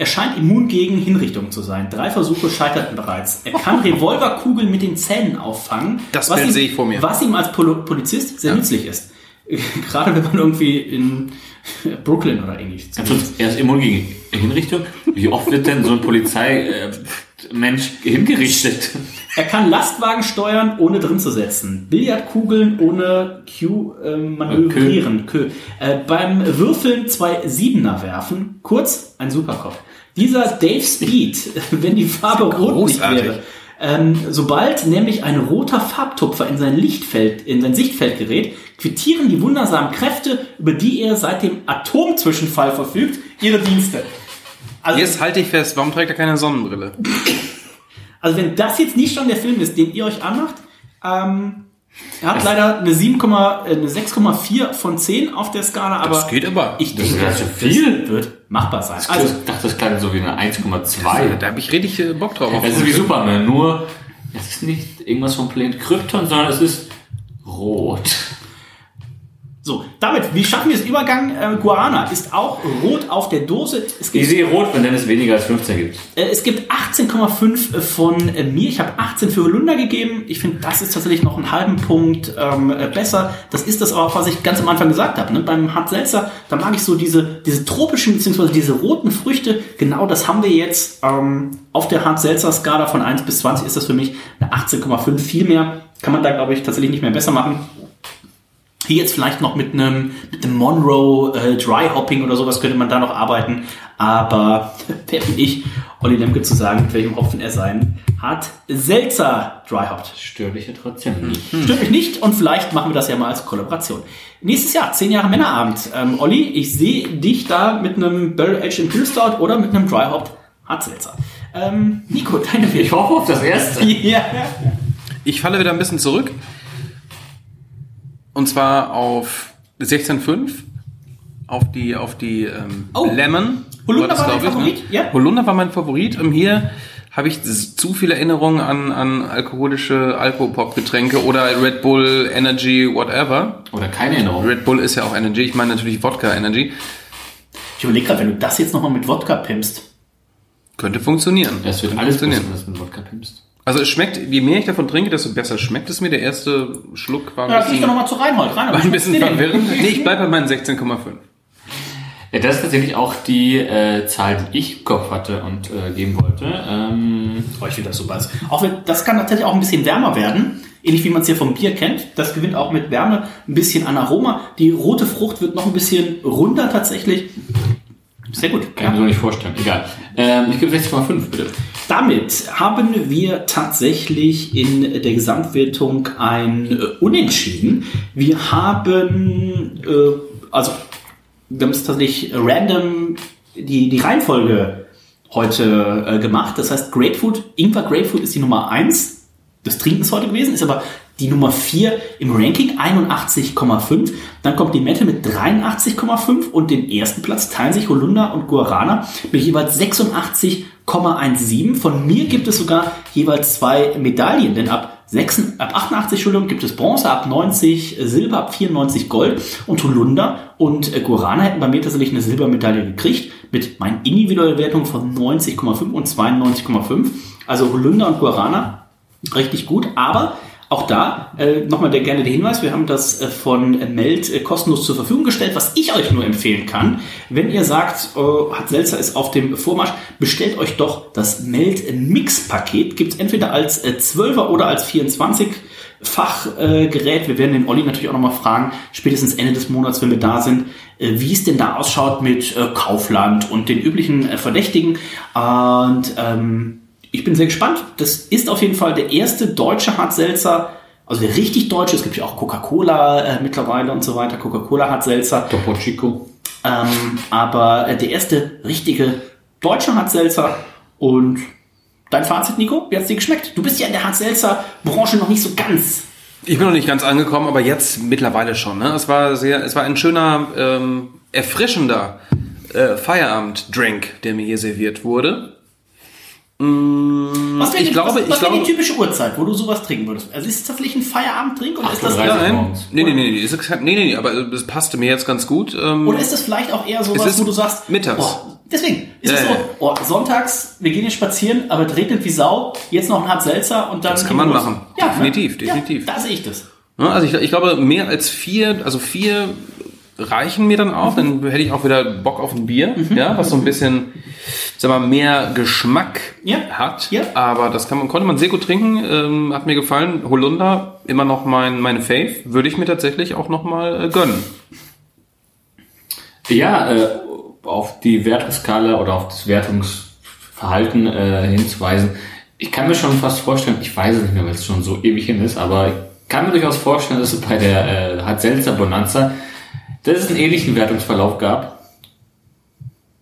Er scheint immun gegen Hinrichtungen zu sein. Drei Versuche scheiterten bereits. Er kann Revolverkugeln mit den Zähnen auffangen. Das was Bild ihm, sehe ich vor mir. Was ihm als Polo Polizist sehr nützlich ist. Gerade wenn man irgendwie in Brooklyn oder ähnlich. Er ist immun gegen Hinrichtung. Wie oft wird denn so ein Polizeimensch hingerichtet? Er kann Lastwagen steuern, ohne drin zu setzen. Billardkugeln ohne Q äh, manövrieren. Kö. Äh, beim Würfeln zwei Siebener werfen. Kurz, ein Superkopf. Dieser Dave Speed, wenn die Farbe rot nicht wäre. Ähm, sobald nämlich ein roter Farbtupfer in sein Lichtfeld, in sein Sichtfeld gerät, quittieren die wundersamen Kräfte, über die er seit dem Atomzwischenfall verfügt, ihre Dienste. Also, Jetzt halte ich fest, warum trägt er keine Sonnenbrille? also wenn das jetzt nicht schon der Film ist, den ihr euch anmacht, ähm, er hat leider eine 7, äh, eine 6,4 von 10 auf der Skala, aber Das geht aber. ich Das ist denke, ja zu viel. das wird machbar sein. Also, Also, ich dachte, das klang so wie eine 1,2. Da habe ich richtig äh, Bock drauf. Es ist wie Superman, nur es ist nicht irgendwas vom Planet Krypton, sondern es ist rot. So, damit, wie schaffen wir es Übergang? Äh, Guarana ist auch rot auf der Dose. Es Ich gibt, sehe rot, wenn es weniger als 15 gibt. äh, es gibt 18,5 von äh, mir. Ich habe 18 für Holunder gegeben. Ich finde, das ist tatsächlich noch einen halben Punkt ähm, äh, besser. Das ist das auch, was ich ganz am Anfang gesagt habe. Ne? Beim Hart Seltzer, da mag ich so diese, diese tropischen bzw. diese roten Früchte. Genau das haben wir jetzt ähm, auf der Hart Seltzer Skala von 1 bis 20 ist das für mich eine 18,5. Viel mehr kann man da, glaube ich, tatsächlich nicht mehr besser machen. Hier jetzt vielleicht noch mit einem, mit einem Monroe äh, Dry Hopping oder sowas könnte man da noch arbeiten. Aber wer bin ich, Olli Lemke zu sagen, mit welchem Hopfen er sein hat. Seltzer Dry Hopped. Stört dich ja trotzdem nicht. Stört mich nicht und vielleicht machen wir das ja mal als Kollaboration. Nächstes Jahr, 10 Jahre Männerabend. Ähm, Olli, ich sehe dich da mit einem Barrel Aged Imperial Stout oder mit einem Dry Hopped Hartselzer. Ähm, Nico, deine Ich hoffe auf das erste. Ja. Ich falle wieder ein bisschen zurück. Und zwar auf 16,5. Auf die, auf die ähm, Oh. Lemon. Holunder das, war dein glaub Favorit? Ja. Holunder war mein Favorit. Und hier habe ich zu viele Erinnerungen an, an alkoholische Alkopop-Getränke oder Red Bull Energy, whatever. Oder keine Erinnerung. Red Bull ist ja auch Energy. Ich meine natürlich Wodka Energy. Ich überlege gerade, wenn du das jetzt nochmal mit Wodka pimpst. Könnte funktionieren. Das wird Könnte alles funktionieren. passieren, was mit Wodka pimpst. Also es schmeckt, je mehr ich davon trinke, desto besser schmeckt es mir. Der erste Schluck war ein Ja, bisschen, doch nochmal zu Reinhold. Reinhold, war ein bisschen verwirrend. Nee, ich bleibe bei meinen 16,5. Ja, das ist tatsächlich auch die äh, Zahl, die ich im Kopf hatte und äh, geben wollte. Ähm, Oh, ich finde das super. Auch wenn, das kann tatsächlich auch ein bisschen wärmer werden. Ähnlich wie man es hier vom Bier kennt. Das gewinnt auch mit Wärme ein bisschen an Aroma. Die rote Frucht wird noch ein bisschen runder tatsächlich. Sehr gut. kann ich mir so nicht vorstellen. Egal. Ähm, ich gebe 16,5 bitte. Damit haben wir tatsächlich in der Gesamtwertung ein äh, Unentschieden. Wir haben, äh, also, wir haben es tatsächlich random die, die Reihenfolge heute äh, gemacht. Das heißt, Grapefruit, Ingwer Grapefruit ist die Nummer 1 des Trinkens heute gewesen, ist aber die Nummer 4 im Ranking, 81,5. Dann kommt Limette mit 83,5 und den ersten Platz teilen sich Holunder und Guarana mit jeweils 86,17. Von mir gibt es sogar jeweils zwei Medaillen, denn ab, 6, ab 88 Entschuldigung, gibt es Bronze, ab 90 Silber, ab 94 Gold und Holunder und äh, Guarana hätten bei mir tatsächlich eine Silbermedaille gekriegt mit meinen individuellen Wertungen von 90,5 und 92,5. Also Holunder und Guarana richtig gut, aber auch da äh, nochmal der, gerne der Hinweis, wir haben das äh, von äh, Meld äh, kostenlos zur Verfügung gestellt, was ich euch nur empfehlen kann. Wenn ihr sagt, äh, hat Selzer ist auf dem Vormarsch, bestellt euch doch das Meld Mix Paket. Gibt es entweder als äh, 12er oder als 24 Fachgerät. Wir werden den Olli natürlich auch nochmal fragen, spätestens Ende des Monats, wenn wir da sind, äh, wie es denn da ausschaut mit äh, Kaufland und den üblichen äh, Verdächtigen. Und ähm, ich bin sehr gespannt. Das ist auf jeden Fall der erste deutsche Hartselzer, also der richtig deutsche. Es gibt ja auch Coca-Cola äh, mittlerweile und so weiter. Coca-Cola Hartselzer. Topo Chico. Ähm, aber äh, der erste richtige deutsche Hartselzer und Dein Fazit, Nico? Wie hat es dir geschmeckt? Du bist ja in der Hard-Seltzer-Branche noch nicht so ganz. Ich bin noch nicht ganz angekommen, aber jetzt mittlerweile schon. Ne? Es war sehr, es war ein schöner, ähm, erfrischender äh, Feierabend-Drink, der mir hier serviert wurde. Mm, Was wäre ich die, glaube, was, ich was wäre glaube, die typische Uhrzeit, wo du sowas trinken würdest? Also ist es tatsächlich ein Feierabendtrink oder ist das 8:30 eher, morgens. nee, nee, nee, nee, ist, nee, nee, nee, aber es passte mir jetzt ganz gut. Ähm, oder ist das vielleicht auch eher sowas, wo du sagst, mittags. Oh, deswegen ist es so, oh, sonntags, wir gehen jetzt spazieren, aber es regnet wie Sau, jetzt noch ein Hart Seltzer und dann Das kann man los. machen. Ja, Definitiv, ne? definitiv. Ja, da sehe ich das. Also ich, ich glaube, mehr als vier, also vier reichen mir dann auch. Dann hätte ich auch wieder Bock auf ein Bier, ja, was so ein bisschen, sag mal, mehr Geschmack Ja. hat. Ja. Aber das kann man, konnte man sehr gut trinken, ähm, hat mir gefallen. Holunder, immer noch mein, meine Fave, würde ich mir tatsächlich auch noch mal äh, gönnen. Ja, äh, auf die Wertungsskala oder auf das Wertungsverhalten äh, hinzuweisen. Ich kann mir schon fast vorstellen, ich weiß es nicht mehr, weil es schon so ewig hin ist, aber ich kann mir durchaus vorstellen, dass es bei der äh, Hartselzer Bonanza, dass es einen ähnlichen Wertungsverlauf gab.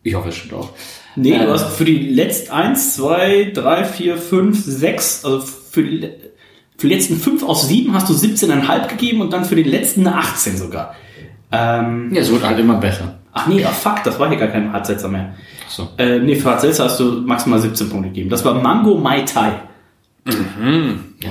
Ich hoffe es stimmt auch. Nee, Ähm. du hast für die letzten 1, 2, 3, 4, 5, 6, also für die, für die letzten 5 aus 7 hast du 17,5 gegeben und dann für die letzten eine 18 sogar. Ähm, Ja, es wird halt immer besser. ach nee, ach fuck, das war hier gar kein Hartsetzer mehr. Ach so. Äh, nee, für Hartsetzer hast du maximal 17 Punkte gegeben. Das war Mango Mai Tai.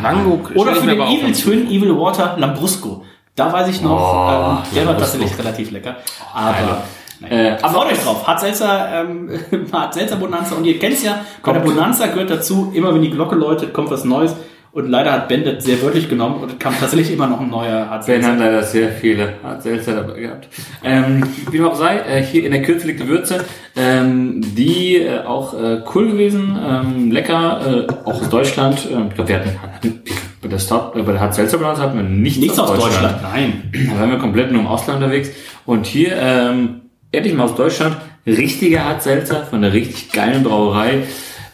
Mango Oder stell ich für den Evil Twin Evil Water Lambrusco. Da weiß ich noch, Oh, ähm, der war tatsächlich relativ lecker. Aber. Äh, aber freut euch drauf. Hart Seltzer, ähm, Hart Seltzer Bonanza. Und ihr kennt es ja, bei der Bonanza gehört dazu, immer wenn die Glocke läutet, kommt was Neues. Und leider hat Ben das sehr wörtlich genommen und kam tatsächlich immer noch ein neuer Hart Ben hat leider sehr viele Seltzer dabei gehabt. Ähm, wie dem auch sei, äh, hier in der Kürze liegt die Würze, ähm, die äh, auch äh, cool gewesen, ähm, lecker, äh, auch aus Deutschland. Ähm, ich glaube, wir hatten, hatten bei der Stop, äh, bei der Seltzer Balance hatten wir nichts, Nichts aus Deutschland, nein. Da waren wir komplett nur im Ausland unterwegs. Und hier, ähm, endlich mal aus Deutschland, richtiger Hart Seltzer von der richtig geilen Brauerei.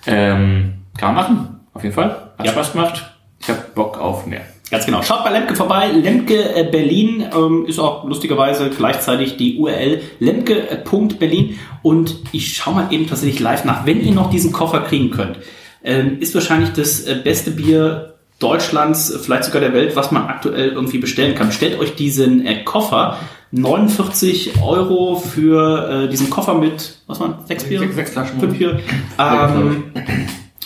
Ähm, kann man machen, auf jeden Fall. Hat Ja. Spaß gemacht. Ich habe Bock auf mehr. Ganz genau. Schaut bei Lemke vorbei. Lemke äh, Berlin ähm, ist auch lustigerweise gleichzeitig die URL lemke.berlin. Und ich schaue mal eben tatsächlich live nach, wenn ihr noch diesen Koffer kriegen könnt. Ähm, ist wahrscheinlich das äh, beste Bier Deutschlands, äh, vielleicht sogar der Welt, was man aktuell irgendwie bestellen kann. Bestellt euch diesen äh, Koffer. 49 Euro für äh, diesen Koffer mit, was waren sechs Bier? Sechs- sechs Flaschen. Fünf Bier. Ähm,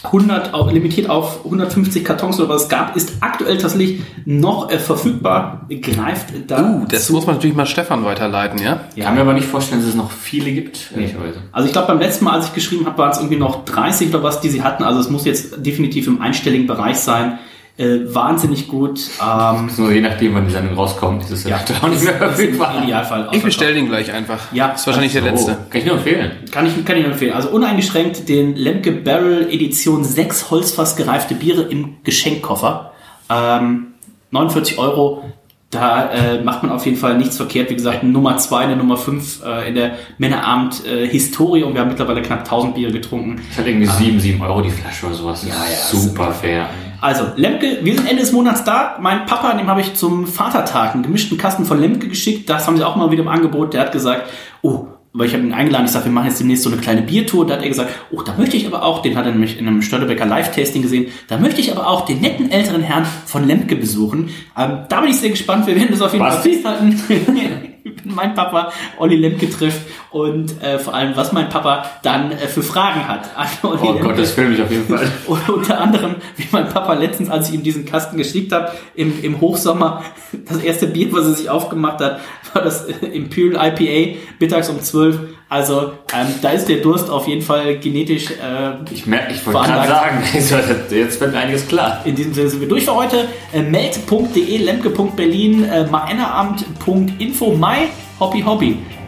100, auch limitiert auf 150 Kartons oder was es gab, ist aktuell tatsächlich noch äh, verfügbar. Greift da. Uh, das muss man natürlich mal Stefan weiterleiten, ja? Kann mir aber nicht vorstellen, dass es noch viele gibt, ehrlicherweise. Also ich glaube, beim letzten Mal, als ich geschrieben habe, waren es irgendwie noch 30 oder was, die sie hatten. Also es muss jetzt definitiv im einstelligen Bereich sein. Äh, wahnsinnig gut. Ähm, Nur je nachdem, wann die Sendung rauskommt, ist es ja, auch nicht mehr verfügbar. Idealfall. Ich bestelle den gleich einfach. Ja. Das ist wahrscheinlich der So, letzte. Kann ich nur empfehlen. Kann ich, kann ich nur empfehlen. Also uneingeschränkt den Lemke Barrel Edition 6 Holzfass gereifte Biere im Geschenkkoffer. Ähm, 49 Euro. Da äh, macht man auf jeden Fall nichts verkehrt. Wie gesagt, Nummer 2, eine Nummer 5 äh, in der Männerabend äh, Historie und wir haben mittlerweile knapp 1000 Biere getrunken. Das hat irgendwie 7, 7 Euro die Flasche oder sowas. Ja, ja, Super fair. Also, Lemke, wir sind Ende des Monats da. Mein Papa, dem habe ich zum Vatertag einen gemischten Kasten von Lemke geschickt. Das haben sie auch mal wieder im Angebot. Der hat gesagt, oh, weil ich habe ihn eingeladen, ich sage, wir machen jetzt demnächst so eine kleine Biertour. Da hat er gesagt, oh, da möchte ich aber auch, den hat er nämlich in einem Störtebecker Live-Tasting gesehen, da möchte ich aber auch den netten älteren Herrn von Lemke besuchen. Ähm, da bin ich sehr gespannt. Wir werden das auf jeden Fall festhalten. mein Papa Olli Lemke trifft und äh, vor allem, was mein Papa dann äh, für Fragen hat Oh. Gott, das filme ich auf jeden Fall. Und unter anderem, wie mein Papa letztens, als ich ihm diesen Kasten geschickt habe, im, im Hochsommer, das erste Bier, was er sich aufgemacht hat, war das äh, Imperial IPA, mittags um 12. Also ähm, da ist der Durst auf jeden Fall genetisch. Äh, Ich, merke, ich wollte gerade sagen, jetzt wird mir einiges klar. in diesem Sinne sind wir durch für heute. Äh, meld.de, lemke.berlin, äh, männerabend.info, my hobby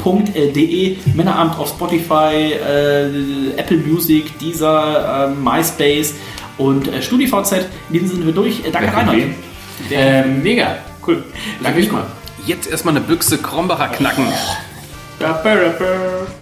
hobby.de, Männerabend auf Spotify, äh, Apple Music, Deezer, äh, MySpace und äh, StudiVZ. In diesem sind wir durch. Äh, danke kennt wen? Ähm, mega, cool. Danke, Jetzt erstmal eine Büchse Krombacher knacken. Nico.